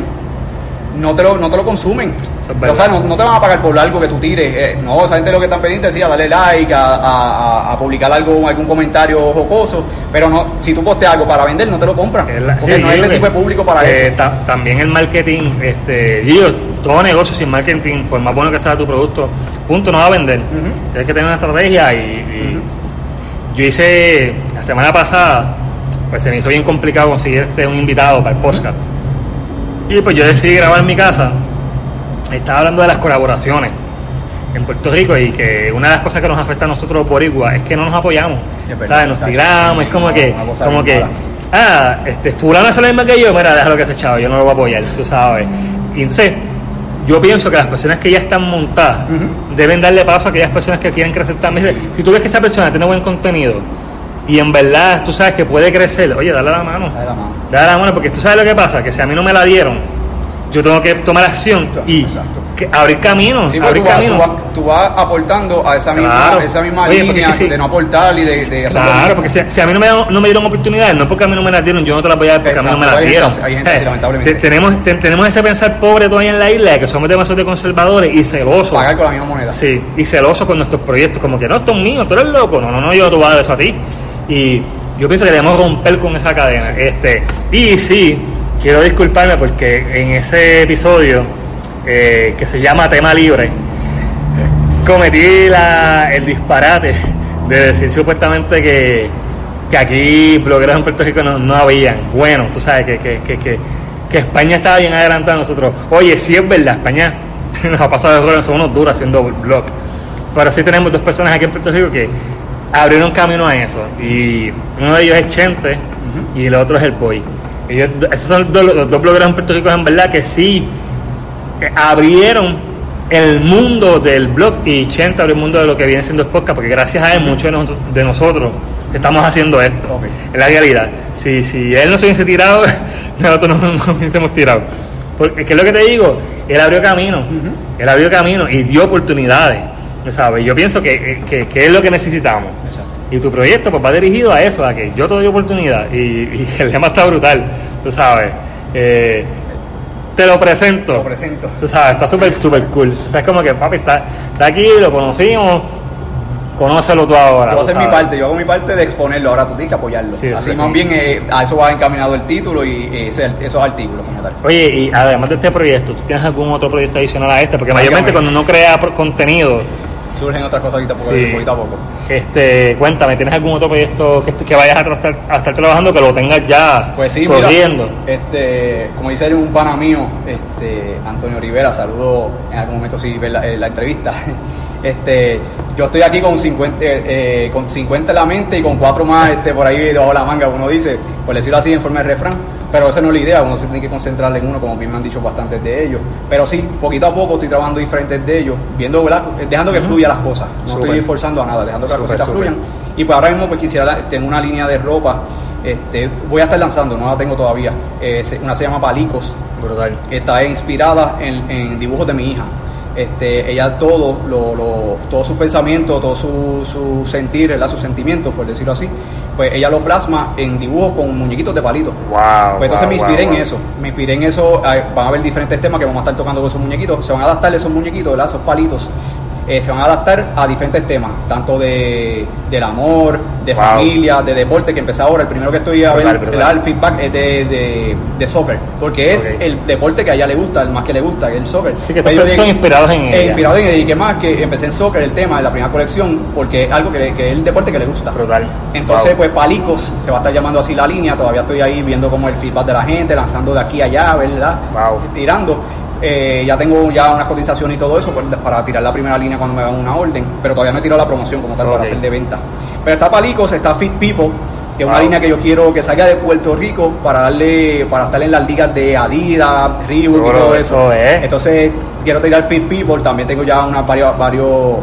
no te lo, no te lo consumen. Es o sea, no, no te van a pagar por algo que tú tires. eh, no, esa gente lo que están pendientes es sí, a darle like, a, a- a- publicar algo, algún comentario jocoso, pero no, si tú posteas algo para vender, no te lo compran. La- porque sí, no yo es ese tipo de público para eh, eso. ta- también el marketing, este, digo, todo negocio sin marketing, por más bueno que sea tu producto, punto, no va a vender. Tienes que tener una estrategia y, y yo hice, la semana pasada, pues se me hizo bien complicado conseguir este, un invitado para el podcast. Y pues yo decidí grabar en mi casa. Estaba hablando de las colaboraciones en Puerto Rico y que una de las cosas que nos afecta a nosotros los boricuas es que no nos apoyamos. Verdad, ¿Sabes? Nos tiramos, es como que, como que, ah, este, fulano hace lo mismo que yo, mira, déjalo que ese chavo, yo no lo voy a apoyar, tú sabes. Y entonces, yo pienso que las personas que ya están montadas deben darle paso a aquellas personas que quieren crecer también. Si tú ves que esa persona tiene buen contenido y en verdad tú sabes que puede crecer, oye, dale la mano. Dale la mano. Dale la mano, porque tú sabes lo que pasa, que si a mí no me la dieron, yo tengo que tomar acción y que abrir caminos, Sí, abrir tú, vas, tú, vas, tú vas aportando a esa misma, Claro. esa misma Oye, línea de no aportar y de, de Claro, porque si, si a mí no me, no me dieron oportunidades, no porque a mí no me las dieron, yo no te las voy a dar porque a mí no me las dieron. hay gente Eh, lamentablemente. tenemos, te- tenemos ese pensar pobre todavía en la isla, de que somos demasiado conservadores y celosos. pagar con la misma moneda. Sí, y celoso con nuestros proyectos, como que no, esto es mío, tú eres loco, no, no, no, yo te voy a dar eso a ti. Y yo pienso que debemos romper con esa cadena. Este, y sí, quiero disculparme porque en ese episodio eh, que se llama Tema Libre, cometí la, el disparate de decir supuestamente que, que aquí blogueros en Puerto Rico no, no habían. Bueno, tú sabes que, que, que, que, que España estaba bien adelantada a nosotros. Oye, sí es verdad, España *laughs* nos ha pasado de son unos duros haciendo blog. Pero sí tenemos dos personas aquí en Puerto Rico que abrieron camino a eso. Y uno de ellos es Chente y el otro es el Boy. Ellos, esos son dos- los dos blogueros en Puerto Rico en verdad que sí abrieron el mundo del blog y Chente abrió el mundo de lo que viene siendo el podcast, porque gracias a él muchos de, nosotros- de nosotros estamos haciendo esto. En la realidad. Si, si él no se hubiese tirado, *laughs* nosotros no nos hubiésemos tirado. Porque, ¿qué es lo que te digo? Él abrió camino. Él abrió camino y dio oportunidades. ¿No ¿sabes? Yo pienso que, que, que es lo que necesitamos. Exacto. Y tu proyecto pues va dirigido a eso, a que yo te doy oportunidad. Y, y *laughs* el lema está brutal, tú sabes. Eh, te lo presento. Lo presento. Tú sabes, está súper, súper cool. O sea, es como que, papi, está, está aquí, lo conocimos, conócelo tú ahora. Yo hacer mi parte, yo hago mi parte de exponerlo, ahora tú tienes que apoyarlo. Sí, Así sí. más bien eh, a eso va encaminado el título y eh, ese- esos artículos como tal. Oye, y además de este proyecto, ¿tú tienes algún otro proyecto adicional a este? Porque mayormente cuando uno crea contenido, Surgen otras cosas ahorita poco, Sí. poquito a poco. este, cuéntame, ¿tienes algún otro proyecto que, que vayas a, estar, a estar trabajando que lo tengas ya Pues sí, corriendo? mira, este, como dice un pana mío, este, Antonio Rivera, saludo en algún momento si la, eh, la entrevista. Este, yo estoy aquí con 50, eh, eh, con 50 en la mente y con cuatro más este, por ahí debajo de la manga, uno dice, por decirlo así en forma de refrán, pero esa no es la idea, uno se tiene que concentrar en uno, como bien me han dicho bastantes de ellos. Pero sí, poquito a poco estoy trabajando diferentes de ellos, viendo, ¿verdad? dejando que fluya las cosas, no estoy forzando a nada, dejando que las súper. fluyan. Y pues ahora mismo pues quisiera, tengo una línea de ropa, este, voy a estar lanzando, no la tengo todavía, eh, una se llama Palicos, Brutal. está inspirada en, en dibujos de mi hija. Este, ella todo, lo, lo- todo su pensamiento, todo su, su sentir, ¿verdad? sus sentimientos, por decirlo así, pues ella lo plasma en dibujos con muñequitos de palitos. Wow. Pues entonces wow, me inspiré wow, en eso, me inspiré en eso, van a haber diferentes temas que vamos a estar tocando con esos muñequitos, se van a adaptar esos muñequitos, ¿verdad? esos palitos, eh, se van a adaptar a diferentes temas, tanto de, del amor, de Wow. familia, de deporte, que empecé ahora, el primero que estoy a ver, el feedback es de, de, de soccer, porque es el deporte que a ella le gusta, el más que le gusta, que es el soccer. Sí, que yo son inspirados en ella. inspirado en ella, y que más que empecé en soccer, el tema de la primera colección, porque es algo que, que es el deporte que le gusta. Brutal. Entonces, Wow. pues Palicos se va a estar llamando así la línea. Todavía estoy ahí viendo como el feedback de la gente, lanzando de aquí a allá, ¿verdad? Wow. Tirando. Eh, ya tengo ya unas cotizaciones y todo eso pues, para tirar la primera línea cuando me hagan una orden, pero todavía no he tirado la promoción como tal para hacer de venta. Pero está Palicos, está Fit People, que es una línea que yo quiero que salga de Puerto Rico para darle, para estar en las ligas de Adidas, Reebok y todo eso eso. es. Entonces quiero tirar Fit People, también tengo ya unas varios, varios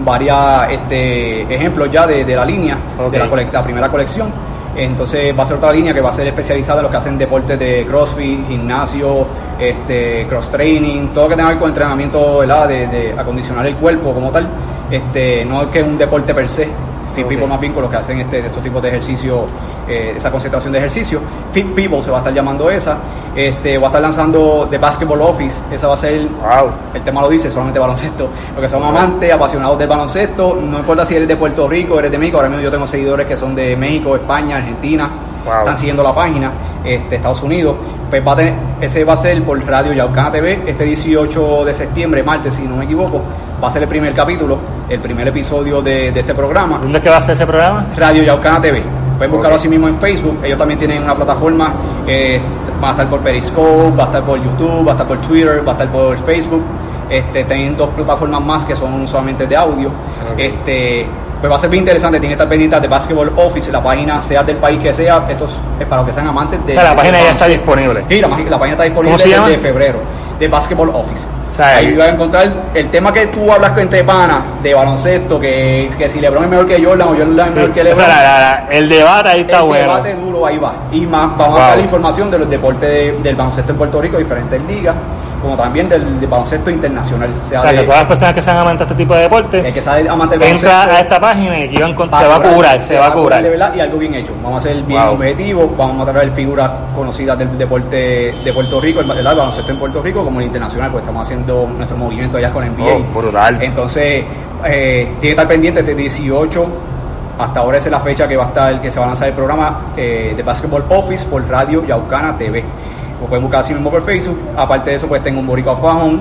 varias este, ejemplos ya de, de la línea, de la, la primera colección. Entonces va a ser otra línea que va a ser especializada en los que hacen deportes de crossfit, gimnasio, este, cross training, todo lo que tenga que ver con entrenamiento. De, de acondicionar el cuerpo como tal. Este, no es que es un deporte per se. Fit. People más bien con los que hacen este, estos tipos de ejercicio, eh, esa concentración de ejercicio. Fit People se va a estar llamando esa. Este, va a estar lanzando The Basketball Office, esa va a ser Wow. el tema lo dice, solamente baloncesto. Los que son amantes, apasionados del baloncesto, no importa si eres de Puerto Rico, eres de México, ahora mismo yo tengo seguidores que son de México, España, Argentina, Wow. están siguiendo la página, este, Estados Unidos, pues va a tener, ese va a ser por Radio Yaucana TV, este 18 de septiembre, martes, si no me equivoco, va a ser el primer capítulo, el primer episodio de, de este programa. ¿Dónde es que va a ser ese programa? Radio Yaucana TV. Pueden buscarlo así mismo en Facebook. Ellos también tienen una plataforma. eh, va a estar por Periscope, va a estar por YouTube, va a estar por Twitter, va a estar por Facebook. Este, tienen dos plataformas más que son solamente de audio. Este, pues va a ser bien interesante. Tiene que estar pendiente de Basketball Office, la página sea del país que sea. Esto es, es para los que sean amantes de. O sea, la página ya está disponible. Sí, la, la página está disponible ¿Cómo se desde febrero. De Basketball Office. O sea, Ahí vas a encontrar el tema que tú hablas entre panas de baloncesto, que, que si LeBron es mejor que Jordan o Jordan es mejor que. O LeBron. sea, la- la- el debate ahí está el bueno. debate duro ahí va. Y más, vamos Wow. a dar la información de los deportes de- del baloncesto en Puerto Rico, diferentes ligas, como también del, del baloncesto internacional. O sea, O sea, de- que todas las personas que sean amantes de este tipo de el deporte, que sabe amante del entra a esta página y aquí van con- se va a curar, se va a curar. de verdad y algo bien hecho. Vamos a ser bien Wow. objetivos, vamos a traer figuras conocidas del deporte de Puerto Rico, el, el baloncesto en Puerto Rico como el internacional, pues estamos haciendo nuestro movimiento allá con NBA. Oh, brutal. Entonces, eh, tiene que estar pendiente de 18 hasta ahora esa es la fecha que va a estar, que se va a lanzar el programa eh, de Basketball Office por Radio Yaucana TV. Lo pueden buscar así mismo por Facebook. Aparte de eso, pues tengo un Boricua Fajón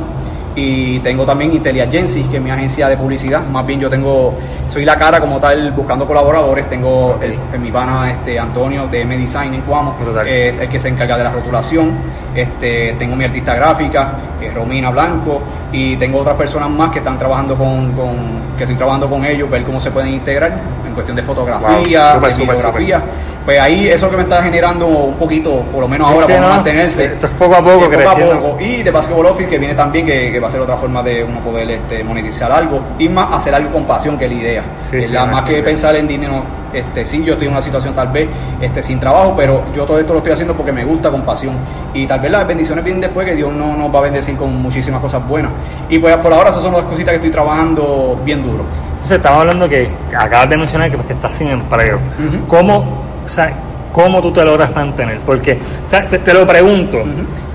y tengo también Intelliagency, que es mi agencia de publicidad. Más bien yo tengo, soy la cara como tal buscando colaboradores. Tengo el, en mi pana este, Antonio de M Design en Cuamo, que es el que se encarga de la rotulación. Este, tengo mi artista gráfica, que es Romina Blanco, y tengo otras personas más que están trabajando con, con- que estoy trabajando con ellos, ver cómo se pueden integrar en cuestión de fotografía, Wow, súper, de videografía. Pues ahí eso que me está generando un poquito, por lo menos Sí, ahora, sí, para ¿no? mantenerse. Esto es poco a poco creciendo. poco. Y de Basketball Office, que viene también, que, que va a ser otra forma de uno poder este, monetizar algo. Y más hacer algo con pasión, que la idea. Sí, Es sí, la- más que pensar en dinero, este, sí, yo estoy en una situación tal vez este, sin trabajo, pero yo todo esto lo estoy haciendo porque me gusta con pasión. Y tal vez las bendiciones vienen después, que Dios no nos va a bendecir con muchísimas cosas buenas. Y pues por ahora esas son las cositas que estoy trabajando bien duro. Entonces estamos hablando que acabas de mencionar que, pues, que estás sin empleo. Ujú. ¿Cómo, o sea, ¿Cómo tú te logras mantener? Porque, o sea, te, te lo pregunto, Ujú.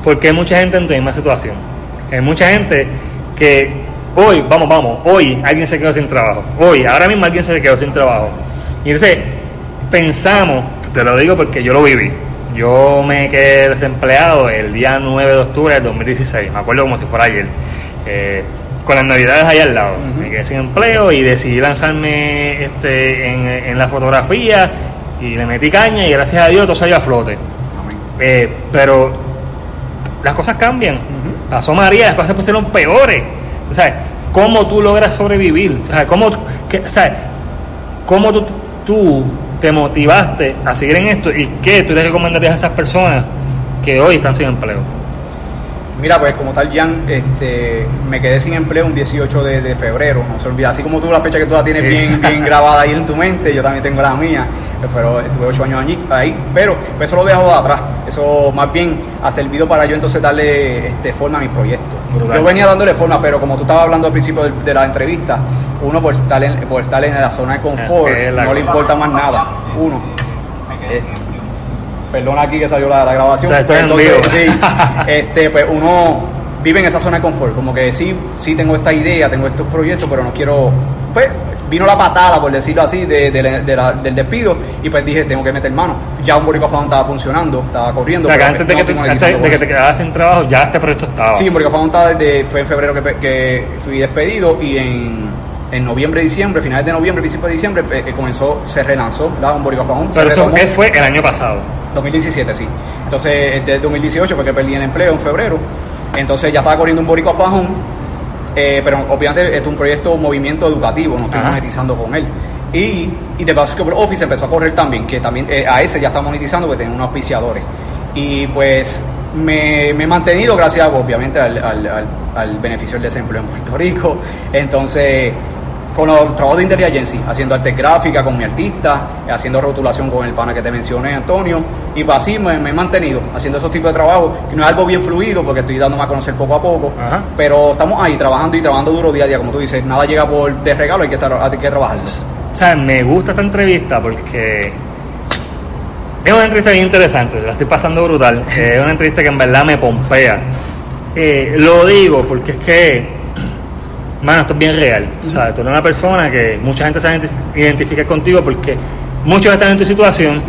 porque hay mucha gente en tu misma situación. Hay mucha gente que hoy, vamos, vamos, hoy alguien se quedó sin trabajo. Hoy, ahora mismo alguien se quedó sin trabajo. Y entonces pensamos, te lo digo porque yo lo viví. Yo me quedé desempleado el día 9 de octubre del 2016, me acuerdo como si fuera ayer. Eh, con las navidades ahí al lado. Me quedé sin empleo y decidí lanzarme este, en, en la fotografía y le metí caña y gracias a Dios todo salió a flote. Eh, pero las cosas cambian. Pasó María, las cosas pusieron peores. O sea, ¿cómo tú logras sobrevivir? O sea, ¿cómo, qué- o sea, cómo tú, tú te motivaste a seguir en esto y qué tú le recomendarías a esas personas que hoy están sin empleo? Mira, pues como tal, Jan, este, me quedé sin empleo un 18 de, de febrero, no se olvida. Así como tú la fecha que tú la tienes Sí. bien, bien *laughs* grabada ahí en tu mente, yo también tengo la mía. eh, Pero estuve 8 años allí- ahí, pero pues, eso lo dejo de atrás. Eso más bien ha servido para yo entonces darle este, forma a mi proyecto. Brutal. Yo venía dándole forma, pero como tú estabas hablando al principio de, de la entrevista, uno por estar en, por estar en la zona de confort, Es la no le importa más nada. Uno. eh, Perdona aquí que salió la, la grabación. O sea, en Entonces, sí, *laughs* este, pues uno vive en esa zona de confort, como que sí, sí tengo esta idea, tengo estos proyectos, pero no quiero, pues vino la patada, por decirlo así, de, de la- de la- del despido y pues dije, tengo que meter mano. Ya un Boricua estaba funcionando, estaba O corriendo. sea, que antes de no que, te, antes monetizando de que con te eso. quedaras sin trabajo, ya este proyecto estaba. Sí, Boricua Fan estaba desde, fue en febrero que, fui despedido y en, en noviembre, diciembre, finales de noviembre, principios de diciembre, eh, comenzó, se relanzó. Un Boricua se Pero eso retomó. ¿qué fue el año pasado. 2017, sí. Entonces, desde 2018 fue que perdí el empleo en febrero. Entonces ya estaba corriendo un Boricua Fajón. eh, pero obviamente es un proyecto, un movimiento educativo, no estoy Ajá. monetizando con él. Y, y The Basketball Office empezó a correr también, que también eh, a ese ya está monetizando porque tiene unos auspiciadores. Y pues me, me he mantenido gracias obviamente al, al, al- al beneficio del desempleo en Puerto Rico. Entonces, con los trabajos de Interagency, haciendo arte gráfica con mi artista, haciendo rotulación con el pana que te mencioné, Antonio, y pues así me, me he mantenido haciendo esos tipos de trabajo, que no es algo bien fluido porque estoy dándome a conocer poco a poco, Ajá. pero estamos ahí trabajando y trabajando duro día a día, como tú dices, nada llega por de regalo, hay que, estar, hay que trabajar. o sea, me gusta esta entrevista porque es una entrevista bien interesante, la estoy pasando brutal. *laughs* Es una entrevista que en verdad me pompea. Eh, lo digo porque es que, mano, esto es bien real. O sea, tú eres una persona que mucha gente se identifica contigo porque muchos están en tu situación.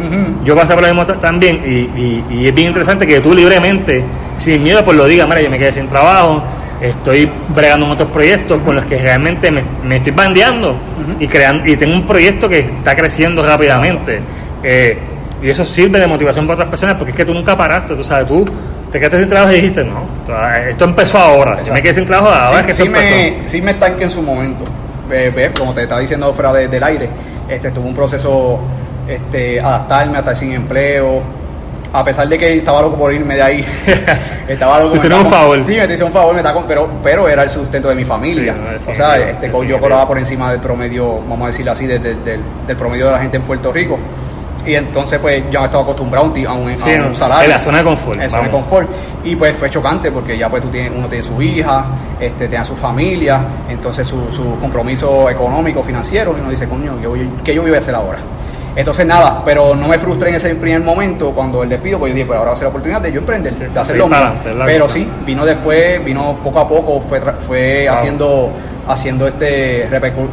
Yo pasé por lo mismo también y, y, es bien interesante que tú libremente, sin miedo, pues lo digas, mira, yo me quedé sin trabajo, estoy bregando en otros proyectos con los que realmente me, estoy bandeando y, creando, y tengo un proyecto que está creciendo rápidamente. Eh, y eso sirve de motivación para otras personas porque es que tú nunca paraste, tú sabes, tú te quedaste sin trabajo y dijiste, no, esto empezó ahora, si me quedé sin trabajo ahora sí, que sí me, sí me estanque en su momento, ve, como te estaba diciendo fuera del aire, este tuvo un proceso este, adaptarme, a estar sin empleo, a pesar de que estaba loco por irme de ahí, *laughs* estaba loco. Te un favor. Sí, me hizo un favor, me pero, pero era el sustento de mi familia. o sea, este, yo colaba por encima del promedio, vamos a decirlo así, del, del, promedio de la gente en Puerto Rico y entonces pues ya estaba acostumbrado a un, a un, salario. En la zona de confort. En zona de confort. Y pues fue chocante porque ya pues tú tienes, uno tiene su hija, este, tiene su familia, entonces su, su compromiso económico, financiero, y uno dice, coño, yo, ¿qué yo voy a hacer ahora? Entonces nada, pero no me frustré en ese primer momento cuando el despido, pues yo dije, pues ahora va a ser la oportunidad de yo emprender, de hacerlo. pero sí, vino después, vino poco a poco, fue, fue haciendo, haciendo este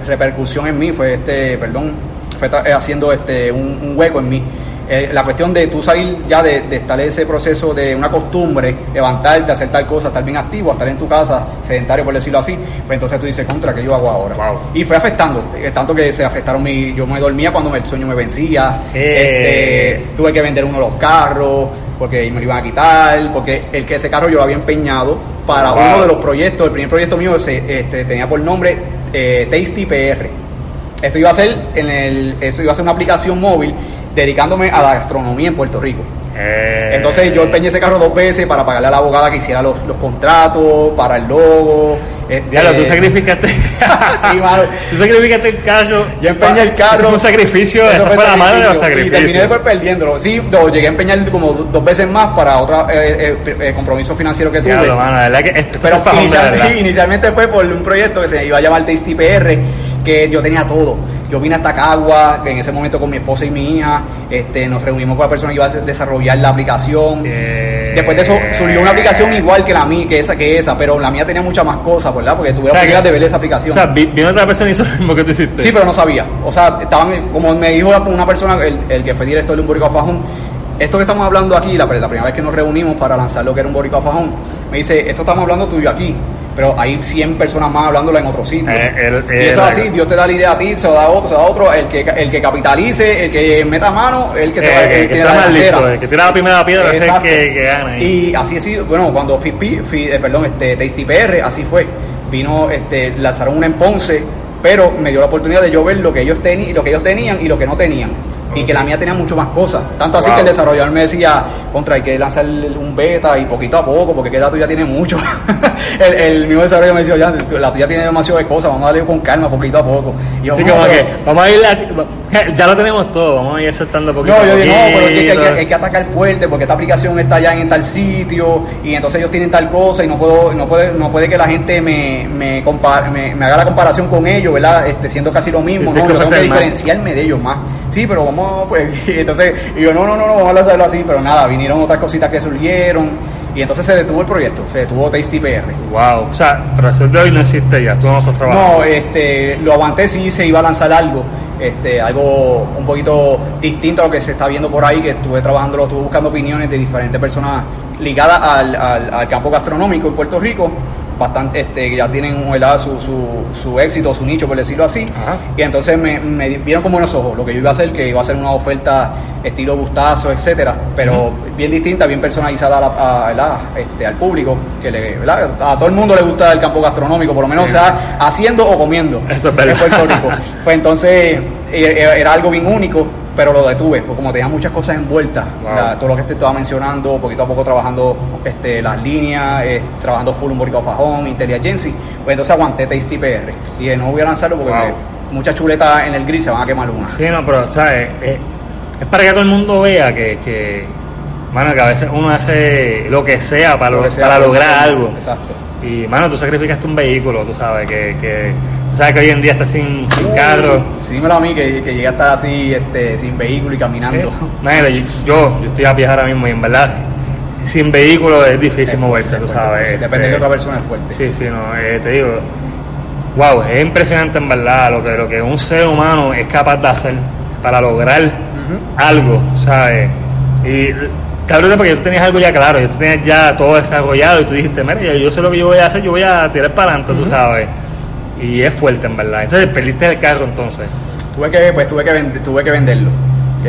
repercusión en mí, fue este, perdón, fue eh, haciendo este un, hueco en mí. Eh, la cuestión de tú salir ya de, estar en ese proceso de una costumbre, levantarte, hacer tal cosa, estar bien activo, estar en tu casa, sedentario por decirlo así, pues entonces tú dices, contra, ¿qué yo hago ahora? Y fue afectando, eh, tanto que se afectaron mi, yo me dormía cuando el sueño me vencía, este, tuve que vender uno de los carros, porque me lo iban a quitar, porque el que ese carro yo lo había empeñado para uno de los proyectos, el primer proyecto mío se, este, tenía por nombre Tasty PR esto iba a ser en el, eso iba a ser una aplicación móvil dedicándome a la gastronomía en Puerto Rico. Eh. Entonces yo empeñé ese carro dos veces para pagarle a la abogada que hiciera los, los contratos, para el logo. Este, tú sacrificaste. *laughs* sí, mano. Tú sacrificaste el carro. Yo empeñé el carro. Eso fue un sacrificio. Eso fue la madre de los sacrificios. Y terminé después perdiéndolo. Sí, llegué a empeñar como dos veces más para otro eh, eh, compromiso financiero que tuve. Claro, mano, la verdad que Pero inicialmente, *laughs* inicialmente fue por un proyecto que se iba a llamar Tasty PR que yo tenía todo. Yo vine hasta Cagua, en ese momento con mi esposa y mi hija, este, nos reunimos con la persona que iba a desarrollar la aplicación. Después de eso surgió una aplicación igual que la mía, que esa, que esa, pero la mía tenía muchas más cosas, ¿verdad? Porque tuve la oportunidad de ver esa aplicación. O sea, vino otra persona y hizo lo mismo que tú hiciste. Sí, pero no sabía. O sea, estaban, como me dijo una persona, el, el que fue director de un Boricua Fajón, esto que estamos hablando aquí, la, la, primera vez que nos reunimos para lanzar lo que era un Boricua Fajón, me dice, esto estamos hablando tuyo aquí pero hay 100 personas más hablándolo en otro sitio. Eh, y eso es así, Dios te da la idea a ti, se lo da a otro, se lo da a otro, el que, el que capitalice, el que meta mano, el que se va a el que, la listo, el que tira la primera piedra es el que, gana. Y así ha sido, bueno, cuando fui, eh, perdón, este, Tasty PR, así fue, vino, este, lanzaron una en Ponce, pero me dio la oportunidad de yo ver lo que ellos, tenían lo que ellos tenían y lo que no tenían y que la mía tenía mucho más cosas. Tanto así que el desarrollador me decía, contra, hay que lanzar un beta y poquito a poco, porque que tuya tiene mucho. *laughs* el, el mismo desarrollador me decía, ya, la tuya tiene demasiado de cosas, vamos a darle con calma, poquito a poco. Y yo, como que, vamos a ir, ya lo tenemos todo, vamos a ir aceptando poquito No, yo digo, no, pero hay que, hay, que, atacar fuerte, porque esta aplicación está ya en tal sitio, y entonces ellos tienen tal cosa, y no puedo, no puede, no puede que la gente me, me, me, haga la comparación con ellos, ¿verdad? Este, siendo casi lo mismo, ¿no? Yo tengo que diferenciarme de ellos más. Sí, pero vamos pues, *laughs* entonces, y yo, no, no, no, no, vamos a hacerlo así, pero nada, vinieron otras cositas que surgieron, y entonces se detuvo el proyecto, se detuvo Tasty PR. Wow, o sea, pero eso de hoy no existe ya, tú no estás trabajando. No, este, lo aguanté sí se iba a lanzar algo, este, algo un poquito distinto a lo que se está viendo por ahí, que estuve trabajando, estuve buscando opiniones de diferentes personas ligadas al, al, al campo gastronómico en Puerto Rico bastante, este, que ya tienen su, su, su, éxito, su nicho, por decirlo así. Y entonces me, me, vieron con buenos ojos lo que yo iba a hacer, que iba a ser una oferta estilo gustazo, etcétera, pero bien distinta, bien personalizada a, este, al público, que le, a todo el mundo le gusta el campo gastronómico, por lo menos sea haciendo o comiendo Eso es en Puerto Rico. *laughs* pues entonces era algo bien único pero lo detuve, porque como tenía muchas cosas envueltas, todo lo que te estaba mencionando, poquito a poco trabajando este, las líneas, eh, trabajando full un boricua fajón, Agency, pues entonces aguanté Tasty PR. Y no voy a lanzarlo porque muchas chuletas en el gris se van a quemar una. Sí, no, pero, ¿sabes? Es, es para que todo el mundo vea que, que, bueno, que a veces uno hace lo que sea para, para lograr algo. Exacto. Y, mano, tú sacrificaste un vehículo, tú sabes, que, que Tú sabes que hoy en día está sin, sin carro. Sí, dímelo a mí, que, que llegué a estar así, este, sin vehículo y caminando. Eh, yo, yo estoy a viajar ahora mismo y en verdad, sin vehículo es difícil moverse, tú sabes. Depende de este, otra persona es fuerte. Sí, sí, no, eh, te digo, wow, es impresionante en verdad lo que, lo que un ser humano es capaz de hacer para lograr Ujú. algo, ¿sabes? Y cabrón, porque tú tenías algo ya claro, tú tenías ya todo desarrollado y tú dijiste, mira, yo, yo sé lo que yo voy a hacer, yo voy a tirar para adelante, tú sabes. Y es fuerte en verdad. Entonces perdiste el carro entonces. Tuve que, pues tuve que, tuve que venderlo.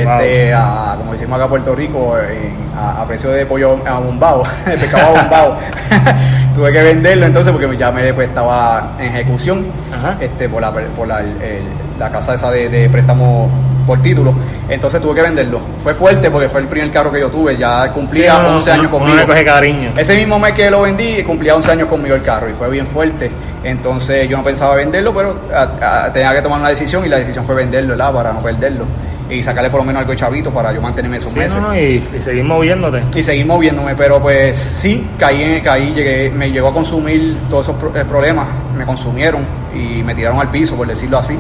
Este, a, como decimos acá en Puerto Rico, en- a, a precio de pollo abombado, *laughs* de pescado abombado. *laughs* tuve que venderlo entonces porque ya me pues, estaba en ejecución Ajá. este, por, la, por la, el- la casa esa de, de préstamo por título. Entonces tuve que venderlo. Fue fuerte porque fue el primer carro que yo tuve. Ya cumplía Sí, uno- 11 años conmigo. le coge cariño. Ese mismo mes que lo vendí, cumplía 11 años conmigo el carro y fue bien fuerte. Entonces yo no pensaba venderlo, pero a- a- tenía que tomar una decisión y la decisión fue venderlo, ¿verdad? Para no perderlo y sacarle por lo menos algo de chavito para yo mantenerme esos Sí, meses. no, no, y, y seguir moviéndote. Y seguir moviéndome, pero pues sí, caí, en- caí llegué, me llegó a consumir todos esos eh, problemas, me consumieron y me tiraron al piso, por decirlo así.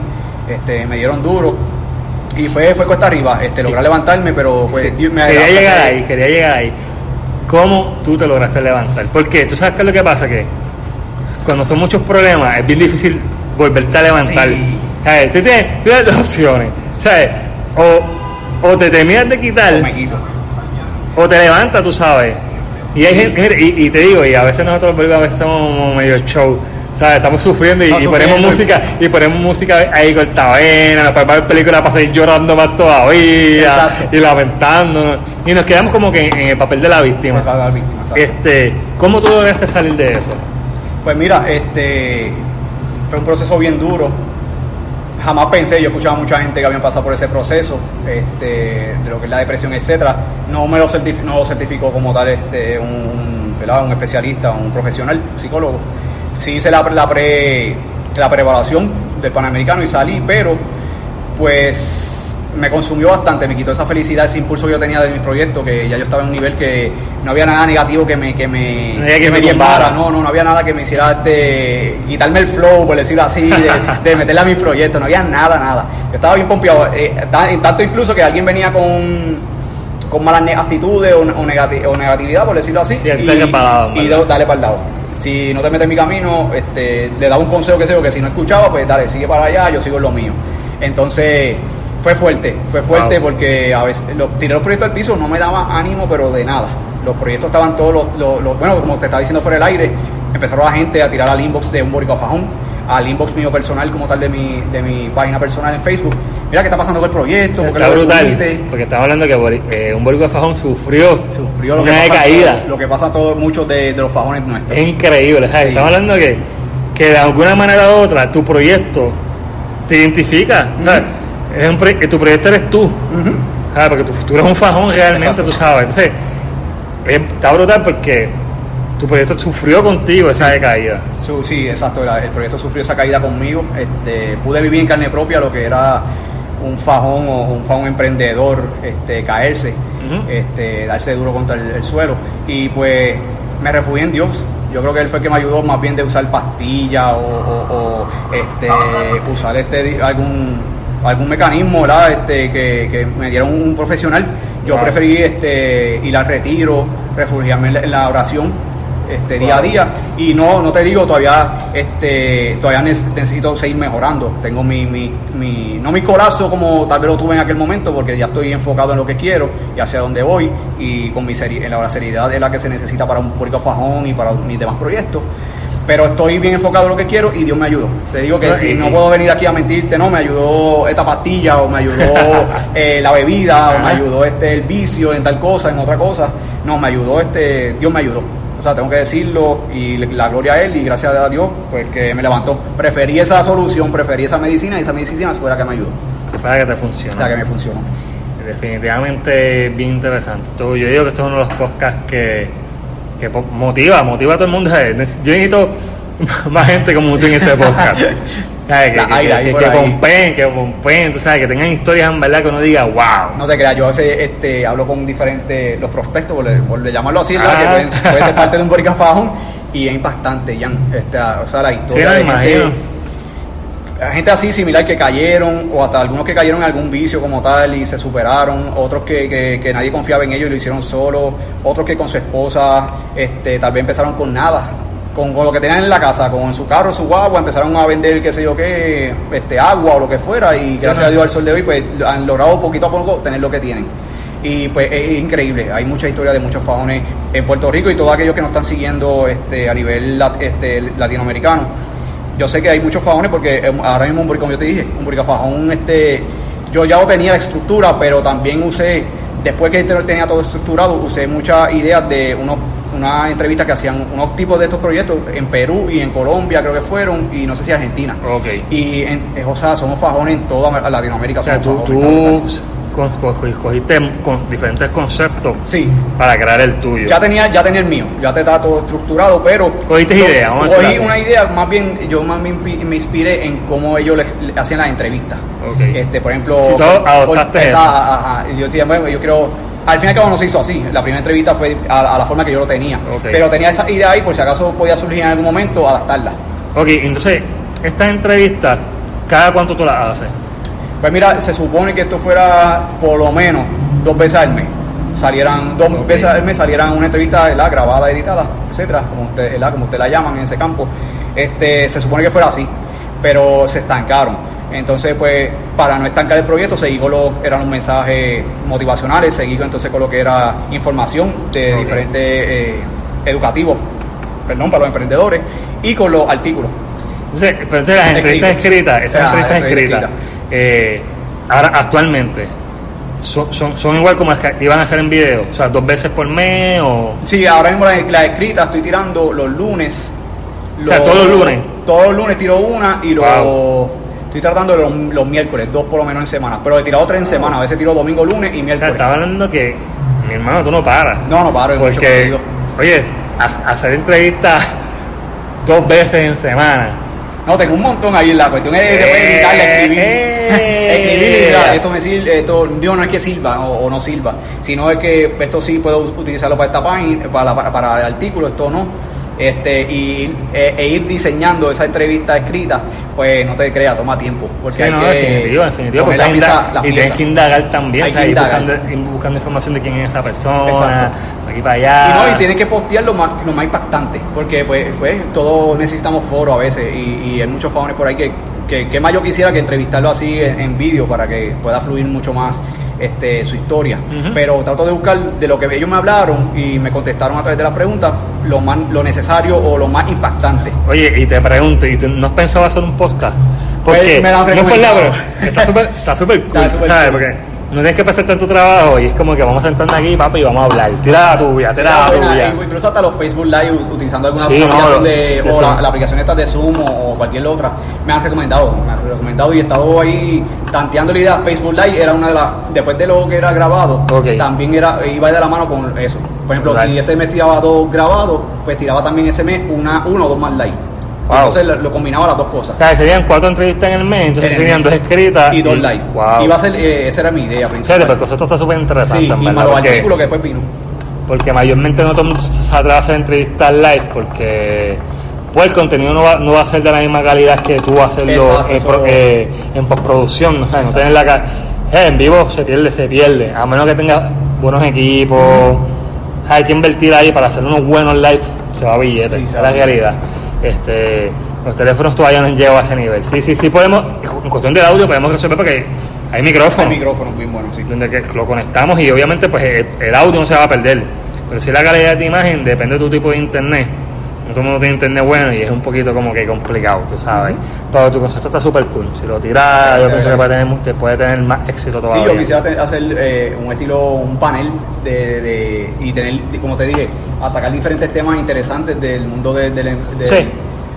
Este, me dieron duro y fue, fue cuesta arriba, este, lograr levantarme, pero pues Sí. Dios me quería llegar ahí, quería llegar ahí. ¿Cómo tú te lograste levantar? Porque tú sabes qué es lo que pasa, que cuando son muchos problemas es bien difícil volverte a levantar. Sí. Tú tienes, tú tienes dos opciones. ¿Sabes? O, o te terminas de quitar o te levantas, tú sabes. Y hay gente, y, y te digo, y a veces nosotros a veces somos medio show, ¿sabes? Estamos sufriendo y, ponemos música, y ponemos música ahí cortavena, después para ver películas para seguir llorando más todavía, Exacto. y lamentándonos, y nos quedamos como que en, en el papel de la víctima. Este, ¿cómo tú lograste salir de eso? Pues mira, este fue un proceso bien duro. Jamás pensé, yo escuchaba a mucha gente que habían pasado por ese proceso, este, de lo que es la depresión, etcétera. No me lo, certif- no lo certificó como tal este, un, un especialista, un profesional, un psicólogo. Sí hice la, la pre la preparación del Panamericano y salí, pero pues me consumió bastante, me quitó esa felicidad, ese impulso que yo tenía de mi proyecto, que ya yo estaba en un nivel que no había nada negativo que me, que me, No que que me me diezmara, tumbara. no, no, no había nada que me hiciera este, quitarme el flow, por decirlo así, de, *laughs* de meterle a mi proyecto, no había nada, nada. Yo estaba bien pompeado, eh, tanto incluso que alguien venía con, con malas actitudes o, o negati- o negatividad, por decirlo así, Sí, y, dale para y dale para el lado. Si no te metes en mi camino, este, le daba un consejo que sé yo, que si no escuchaba, pues dale, sigue para allá, yo sigo en lo mío. Entonces, fue fuerte, fue fuerte Wow. porque a veces lo- tiré los proyectos al piso, no me daba ánimo, pero de nada. Los proyectos estaban todos los, los- los- bueno, como te estaba diciendo fuera del aire, empezaron la gente a tirar al inbox de un boricua fajón, al inbox mío personal como tal de mi, de mi página personal en Facebook. Mira qué está pasando con el proyecto, porque Está brutal, porque estamos hablando que eh, un boricua fajón sufrió, Sufrió lo una que pasa, decaída. Lo que pasa a todos muchos de, de los fajones nuestros. Es increíble. Sí. Estamos hablando que, que de alguna manera u otra tu proyecto te identifica. Es un proye- tu proyecto eres tú. ¿sabes? Porque tú, tú eres un fajón realmente, Exacto. tú sabes. Entonces, es- está brutal porque tu proyecto sufrió contigo esa decaída. Sí, exacto. El proyecto sufrió esa caída conmigo. Este, pude vivir en carne propia lo que era un fajón o un fajón emprendedor, este, caerse, este, darse duro contra el, el suelo. Y pues me refugié en Dios. Yo creo que él fue el que me ayudó más bien de usar pastillas o, o- o, este, usar este algún algún mecanismo ¿verdad? Este, que, que me dieron un profesional. Yo preferí este, ir al retiro, refugiarme en la, en la oración este, día a día. Y no no te digo todavía este todavía nec- necesito seguir mejorando. Tengo mi, mi, mi no mi corazón como tal vez lo tuve en aquel momento porque ya estoy enfocado en lo que quiero y hacia dónde voy y con mi seri- en la seriedad de la que se necesita para un público fajón y para mis demás proyectos pero estoy bien enfocado en lo que quiero y Dios me ayudó. Se digo que No, si no puedo venir aquí a mentirte, no, me ayudó esta pastilla o me ayudó *laughs* eh, la bebida o me ayudó este el vicio en tal cosa, en otra cosa. No, me ayudó este, Dios me ayudó. O sea, tengo que decirlo y la gloria a Él y gracias a Dios, pues que me levantó. Preferí esa solución, preferí esa medicina y esa medicina fue la que me ayudó, Para que te funcione. la que me funcionó. Definitivamente bien interesante. Yo digo que esto es uno de los podcasts que, que motiva, motiva a todo el mundo. Yo necesito *laughs* más gente como tú en este podcast. *laughs* ¿Sabes? Que, que, que, que, pompen, que pompen, tú sabes, que tengan historias en verdad que uno diga, wow. No te creas, yo a veces este, hablo con diferentes, los prospectos, por, por llamarlo así. Ah. que pueden, pueden ser parte de un *laughs* Boricua Fajón y es impactante, Jan. Este, o sea, la Sí, historia me de. Gente así similar que cayeron, o hasta algunos que cayeron en algún vicio como tal y se superaron, otros que, que, que nadie confiaba en ellos y lo hicieron solo, otros que con su esposa este, tal vez empezaron con nada, con, con lo que tenían en la casa, con su carro, su agua, empezaron a vender qué sé yo qué, este, agua o lo que fuera y gracias no. a Dios al sol de hoy pues han logrado poquito a poco tener lo que tienen. Y pues es increíble, hay mucha historia de muchos fajones en Puerto Rico y todos aquellos que nos están siguiendo este, a nivel este, latinoamericano. Yo sé que hay muchos fajones porque eh, ahora mismo un burica, como yo te dije, un buricafajón, este, yo ya lo tenía la estructura, pero también usé, después que tenía todo estructurado, usé muchas ideas de unos, una entrevista que hacían unos tipos de estos proyectos en Perú y en Colombia, creo que fueron, y no sé si Argentina. Ok. Y, en, eh, o sea, somos fajones en toda Latinoamérica. O sea, tú, tú con- con- cogiste con diferentes conceptos Sí, para crear el tuyo. ya tenía, ya tenía el mío, ya te estaba todo estructurado, pero Cogiste yo- idea, vamos a cogí decirlo una idea, más bien, yo más me, me inspiré en cómo ellos le, le hacían las entrevistas. Este, por ejemplo, Si adoptaste eso. yo decía, bueno, yo quiero, al fin y al cabo no se hizo así, la primera entrevista fue a, a la forma que yo lo tenía, pero tenía esa idea ahí por si acaso podía surgir en algún momento, adaptarla. Ok, entonces, estas entrevistas, ¿cada cuánto tú las haces? Pues mira, se supone que esto fuera por lo menos dos veces al mes. Salieran dos veces al mes, salieran una entrevista ¿verdad? grabada, editada, etcétera, como usted, ¿verdad? como usted la llaman en ese campo. Este, se supone que fuera así, pero se estancaron. Entonces, pues, para no estancar el proyecto, seguí con lo eran los mensajes motivacionales, seguí entonces con lo que era información de Ok. diferentes eh, educativos, perdón, para los emprendedores, y con los artículos. Entonces, pero entonces las entrevistas escritas, esas Ah, entrevistas escritas. escritas, eh, ahora actualmente, son, son, son igual como las que iban a hacer en video, o sea, dos veces por mes o... Sí, ahora mismo la, la escrita estoy tirando los lunes. O sea, todos los lunes. Todos los lunes tiro una y lo Wow. estoy tratando los, los miércoles, dos por lo menos en semana. Pero he tirado tres en semana, a veces tiro domingo, lunes y O sea, miércoles. estaba hablando que, mi hermano, tú no paras. No, no paro, Porque, oye, ha- hacer entrevistas *laughs* dos veces en semana. No, tengo un montón ahí en la cuestión es después Eh, editarla, escribir. eh. *laughs* escribir mira, esto me sirve, esto yo no es que sirva o, o no sirva, sino es que esto sí puedo utilizarlo para esta página, para, para, para el artículo, esto no. Este, y e, e ir diseñando esa entrevista escrita, pues no te creas, toma tiempo. Porque Sí, hay no, que definitivo, definitivo. porque la pieza- y tienes que indagar también, o sea, ir buscando, ir buscando información de quién es esa persona, Exacto. aquí para allá. Y no, y tienes que postear lo más, lo más impactante, porque pues, pues todos necesitamos foro a veces y, y hay muchos famones por ahí que, que, que más yo quisiera que entrevistarlo así en, en vídeo para que pueda fluir mucho más este, su historia. Pero trato de buscar de lo que ellos me hablaron y me contestaron a través de las preguntas lo, más, lo necesario o lo más impactante. Oye, y te pregunto, ¿y tú no has pensado hacer un podcast? Porque, Pues, me no es broma, está súper está súper *laughs* cool, Está súper ¿sabes? cool. Porque no tienes que pasar tanto trabajo y es como que vamos a sentarnos aquí, papi, y vamos a hablar. Tira la tuya, tira la tuya. Incluso hasta los Facebook Live utilizando alguna Sí, no, aplicación lo- de, de o la, aplicación esta de Zoom o, cualquier otra, me han recomendado, me han recomendado y he estado ahí tanteando la idea. Facebook Live era una de las, después de lo que era grabado, Ok. también era iba de la mano con eso. Por ejemplo, Right. si este mes tiraba dos grabados, pues tiraba también ese mes una, uno o dos más live. Wow. Entonces lo, lo combinaba las dos cosas. O sea, serían cuatro entrevistas en el mes, entonces En el mes. dos escritas y dos live. Wow. Iba a ser, eh, esa era mi idea principal. porque eso está súper interesante, sí, y verdad, más los porque- artículos que después vino. porque mayormente no todo el mundo se atreve a hacer entrevistas live porque pues el contenido no va, no va a ser de la misma calidad que tú hacerlo Exacto, en, pro- eh, en postproducción, o sea, no tener la ca- eh, en vivo se pierde, se pierde, a menos que tenga buenos equipos, hay que invertir ahí para hacer unos buenos live, se va a billete, Sí, es la realidad. Este, los teléfonos todavía no han llegado a ese nivel. Sí, sí, sí podemos, en cuestión del audio podemos resolver porque hay micrófono El micrófono muy bueno, sí. donde que lo conectamos y obviamente pues el, el audio no se va a perder pero si la calidad de imagen depende de tu tipo de internet no todo el mundo tiene internet bueno y es un poquito como que complicado tú sabes pero tu concepto está súper cool si lo tiras Sí, yo sí, pienso sí. que puede tener, que puede tener más éxito Sí, todavía yo quisiera hacer eh, un estilo, un panel de, de- y tener, como te dije, atacar diferentes temas interesantes del mundo de- del, Sí.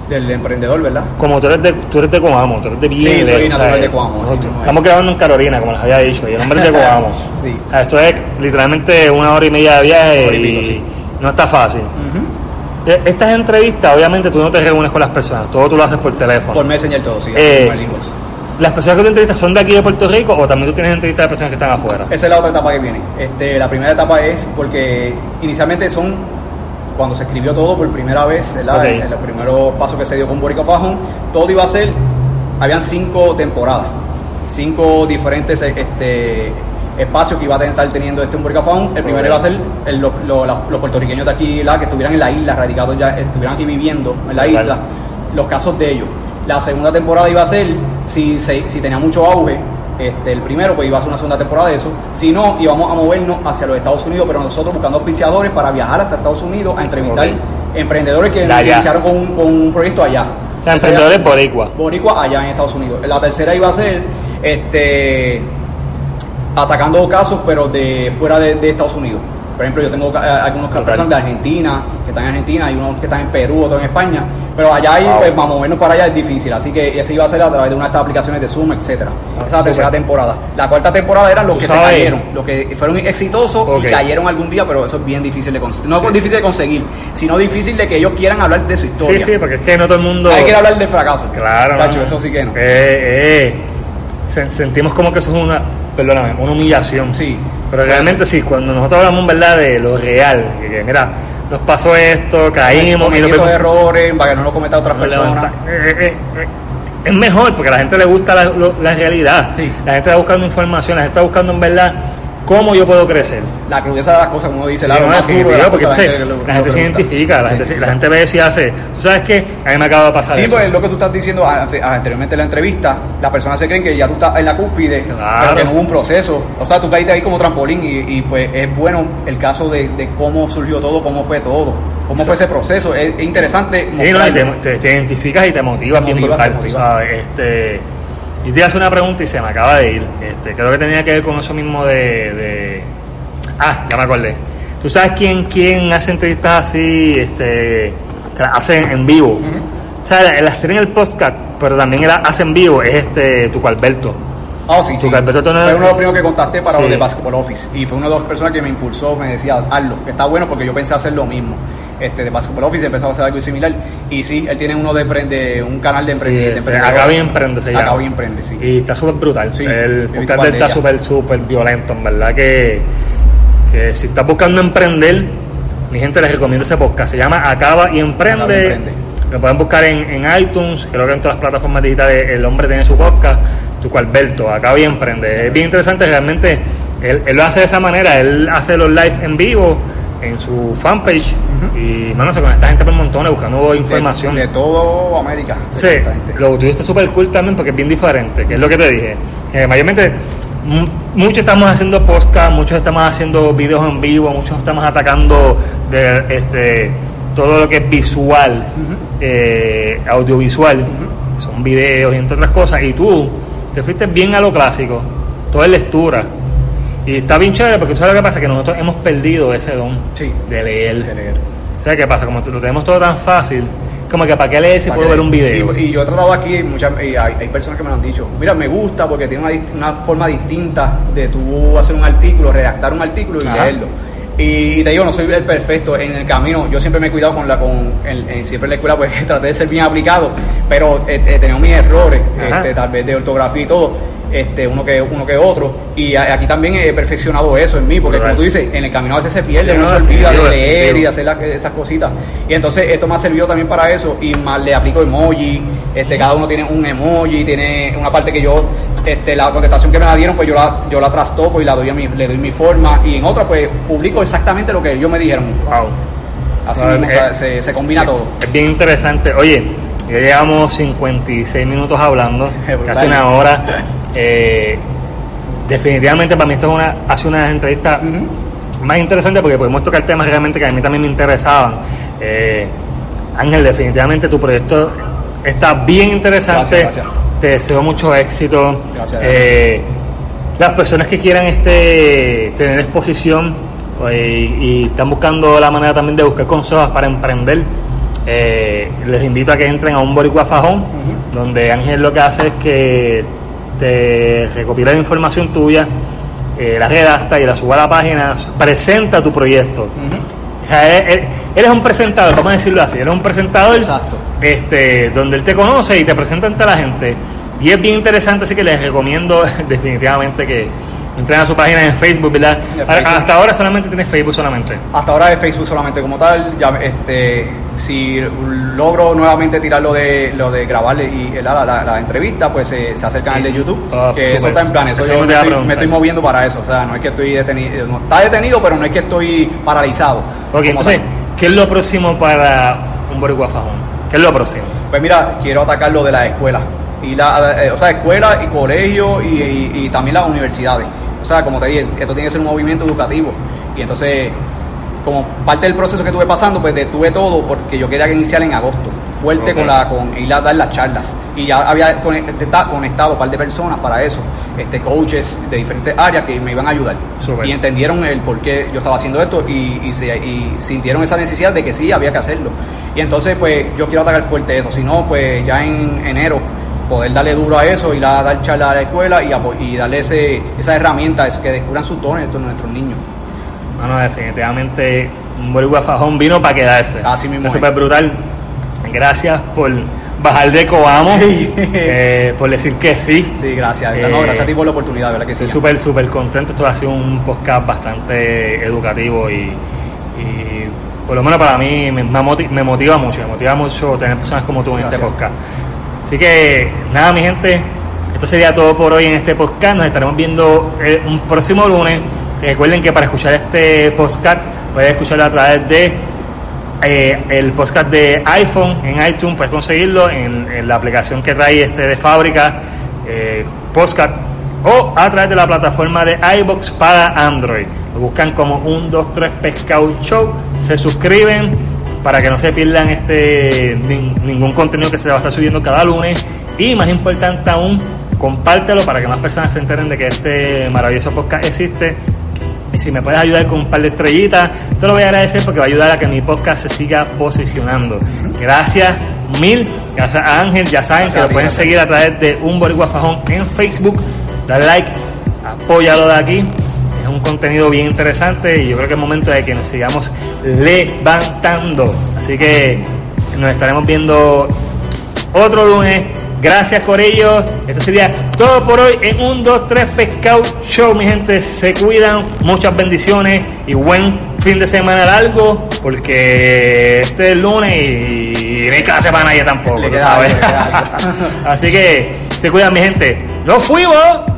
del emprendedor, ¿verdad? como tú eres de tú eres de Coamo tú eres de Vieques, soy natural de Coamo, estamos grabando en Carolina como les había dicho y el hombre es de Coamo *laughs* Sí. Esto es literalmente una hora y media de viaje y pico, sí. no está fácil Eh, Estas entrevistas, obviamente, tú no te reúnes con las personas, todo tú lo haces por teléfono. Por Messenger todo, sí. Eh, por el inbox. ¿Las personas que tú entrevistas son de aquí de Puerto Rico o también tú tienes entrevistas de personas que están afuera? Esa es la otra etapa que viene. Este, la primera etapa es porque inicialmente son cuando se escribió todo por primera vez, ¿verdad? Ok. En, en los primeros pasos que se dio con Borica Fajón, todo iba a ser habían cinco temporadas, cinco diferentes este, espacios que iba a estar teniendo este Humberca Faun. El primero iba a ser el- lo- los puertorriqueños de aquí, la, que estuvieran en la isla, radicados ya, estuvieran aquí viviendo en la Total. isla, los casos de ellos. La segunda temporada iba a ser, si, se- si tenía mucho auge, este, el primero, pues iba a ser una segunda temporada de eso. Si no, íbamos a movernos hacia los Estados Unidos, pero nosotros buscando auspiciadores para viajar hasta Estados Unidos a entrevistar emprendedores que allá. iniciaron con, un- con un proyecto allá. O sea, emprendedores boricua. boricua allá en Estados Unidos. La tercera iba a ser este atacando casos pero de fuera de, de Estados Unidos. Por ejemplo, yo tengo eh, algunos Total. personas de Argentina, que están en Argentina, hay unos que están en Perú, otros en España, pero allá hay, Wow. pues, para movernos para allá es difícil, así que ese iba a ser a través de una de estas aplicaciones de Zoom, etcétera. Esa es la tercera temporada. La cuarta temporada eran los que sabes. se cayeron, los que fueron exitosos y cayeron algún día, pero eso es bien difícil de conseguir. No Sí. es difícil de conseguir, sino difícil de que ellos quieran hablar de su Sí, historia. sí, porque es que no todo el mundo. Hay que hablar del fracaso. Claro. Chacho, eso sí que no. Eh, eh, sen- sentimos como que eso es una, perdóname, una humillación. Sí. Pero realmente sí, cuando nosotros hablamos verdad de lo real, que, que, mira, nos pasó esto, caímos y estos vemos- errores para que no lo cometan otras nos personas. eh, eh, eh, es mejor porque a la gente le gusta la, lo- la realidad. Sí. La gente está buscando información, la gente está buscando en verdad cómo yo puedo crecer. La crudeza de las cosas, como dice Sí, la no, más duro de las porque cosas, la gente se identifica, la, Sí, gente, la gente ve si hace. ¿Tú sabes qué? A mí me acaba de pasar Sí, eso. pues lo que tú estás diciendo ante- anteriormente en la entrevista, las personas se creen que ya tú estás en la cúspide, Claro. pero que no hubo un proceso. O sea, tú caíste ahí como trampolín y, y, pues es bueno el caso de, de cómo surgió todo, cómo fue todo, cómo fue ese proceso. Es, es interesante. Sí, no, te, te- te identificas y te motivas Te bien motivas, brutal, te tú motivas. sabes. Este, y te hace una pregunta y se me acaba de ir. Este, creo que tenía que ver con eso mismo de, de- Ah, ya me acordé. ¿Tú sabes quién, quién hace entrevistas así, este, que las hace en vivo? O sea, las tiene en el podcast, pero también las hace en vivo, es este, tu Alberto. Ah, sí, Tu sí. Alberto Fue uno de los primeros que contacté para Sí. los de Basketball Office. Y fue una de las personas que me impulsó, me decía, hazlo, que está bueno porque yo pensé hacer lo mismo. Este, de Basketball Office empezaba a hacer algo similar. Y sí, él tiene uno de, emprende- un canal de, empre- Sí, de emprendedores. Acá bien emprende se llama. Acá bien emprende, sí. Y está súper brutal. Sí, el podcast de él de está súper, súper violento, en verdad que, que si estás buscando emprender, mi gente les recomiendo ese podcast. Se llama Acaba y Emprende. Acaba y Emprende. Lo pueden buscar en, en iTunes, creo que en todas las plataformas digitales el hombre tiene su podcast, tu Alberto, Acaba y Emprende. Es bien interesante, realmente él, él lo hace de esa manera, él hace los live en vivo en su fanpage y mano, se conecta gente por montones buscando información. De, de todo América. Sí, lo tuyo está súper cool también porque es bien diferente, que es lo que te dije. Eh, mayormente, muchos estamos haciendo podcast, muchos estamos haciendo videos en vivo, muchos estamos atacando de, este, todo lo que es visual, eh, audiovisual, son videos y entre otras cosas, y tú te fuiste bien a lo clásico, todo es lectura. Y está bien chévere porque ¿sabes lo que pasa? Que nosotros hemos perdido ese don Sí. de leer. De leer. ¿Sabes qué pasa? Como lo tenemos todo tan fácil, como que para qué leer si puedo ver un video. Y, y yo he tratado aquí, muchas, y hay, hay personas que me lo han dicho, mira, me gusta porque tiene una, forma distinta de tú hacer un artículo, redactar un artículo y Ajá. leerlo. Y, y te digo, no soy el perfecto en el camino. Yo siempre me he cuidado con la, con, en, en- siempre en la escuela, pues *laughs* traté de ser bien aplicado, pero he, he tenido mis errores, este, tal vez de ortografía y todo. Este, uno que uno que otro y a- aquí también he perfeccionado eso en mí porque Right. como tú dices en el camino a veces se pierde Sí, uno no, se olvida de leer y de hacer la- estas cositas. Y entonces esto me ha servido también para eso y más le aplico emoji, este, cada uno tiene un emoji, tiene una parte que yo, este, la contestación que me la dieron, pues yo la, yo la trastoco y la doy a mi, le doy mi forma y en otra pues publico exactamente lo que ellos me dijeron. Wow. Así mismo eh, se, se combina todo. Es bien interesante. Oye, ya llevamos 56 minutos hablando, *laughs* casi una hora. Eh, definitivamente para mí esto es una, hace una entrevista más interesante porque podemos tocar temas realmente que a mí también me interesaban. Eh, Ángel, definitivamente tu proyecto está bien interesante. Gracias, gracias. Te deseo mucho éxito. Gracias. Eh, las personas que quieran este tener exposición y están buscando la manera también de buscar consejos para emprender, eh, les invito a que entren a un Boricua Fajón, donde Ángel lo que hace es que te recopila la información tuya, eh, la redacta y la sube a la página, presenta tu proyecto. O sea, él- él- eres un presentador, vamos a decirlo así, eres un presentador Exacto. este, donde él te conoce y te presenta ante la gente. Y es bien interesante, así que les recomiendo *laughs* definitivamente que, Entren a su página en Facebook, ¿verdad? En A- Facebook. Hasta ahora solamente tienes Facebook solamente. Hasta ahora es Facebook solamente como tal. Ya, este, si logro nuevamente tirar lo de, lo de grabarle y la, la, la entrevista, pues se, se hace el canal de YouTube. Ah, que eso está en plan. Eso yo me estoy, preguntar. me estoy moviendo para eso. O sea, no es que estoy detenido. No, está detenido, pero no es que estoy paralizado. Ok, entonces, tal. ¿qué es lo próximo para un boricua fajón? ¿Qué es lo próximo? Pues mira, quiero atacar lo de las escuelas. Y la, eh, o sea, escuelas y colegios y, y- y también las universidades. O sea, como te dije, esto tiene que ser un movimiento educativo. Y entonces, como parte del proceso que estuve pasando, pues detuve todo porque yo quería que iniciara en agosto. Fuerte con la con ir a dar las charlas. Y ya había está conectado un par de personas para eso, este coaches de diferentes áreas que me iban a ayudar. Y entendieron el por qué yo estaba haciendo esto y, y, se- y sintieron esa necesidad de que sí, había que hacerlo. Y entonces, pues yo quiero atacar fuerte eso. Si no, pues ya en enero poder darle duro a eso, ir a dar charla a la escuela y, apo- y darle ese, esa herramienta, es que descubran sus dones estos nuestros niños. Bueno, definitivamente un boricua fajón vino para quedarse. Así mismo Es súper brutal. Gracias por bajar de Coamo, *laughs* eh, por decir que sí. Sí, gracias. Eh, no, gracias a ti por la oportunidad, ¿verdad que sí? Estoy súper, súper contento. Esto ha sido un podcast bastante educativo y, y por lo menos para mí me, me moti- me motiva mucho. Me motiva mucho tener personas como tú en este Gracias. podcast. Así que, nada, mi gente. Esto sería todo por hoy en este podcast. Nos estaremos viendo eh, un próximo lunes. Recuerden que para escuchar este podcast pueden escucharlo a través de eh, el podcast de iPhone en iTunes. Puedes conseguirlo en, en la aplicación que trae este de fábrica, eh, podcast, o a través de la plataforma de iBox para Android. Lo buscan como un 2, 3 Pescado Show. Se suscriben para que no se pierdan este nin- ningún contenido que se va a estar subiendo cada lunes. Y más importante aún, compártelo para que más personas se enteren de que este maravilloso podcast existe. Y si me puedes ayudar con un par de estrellitas, te lo voy a agradecer porque va a ayudar a que mi podcast se siga posicionando. Gracias mil, gracias a Ángel, ya saben Gracias que lo ti, pueden seguir a través de un boricua fajón en Facebook, dale like, apóyalo de aquí. Es un contenido bien interesante y yo creo que es momento de que nos sigamos levantando. Así que nos estaremos viendo otro lunes. Gracias por ello. Esto sería todo por hoy en un 2, 3 Pescado Show, mi gente. Se cuidan, muchas bendiciones y buen fin de semana largo, porque este es el lunes y no hay clase para nadie tampoco, sabes. *laughs* Así que se cuidan, mi gente. ¡Nos fuimos!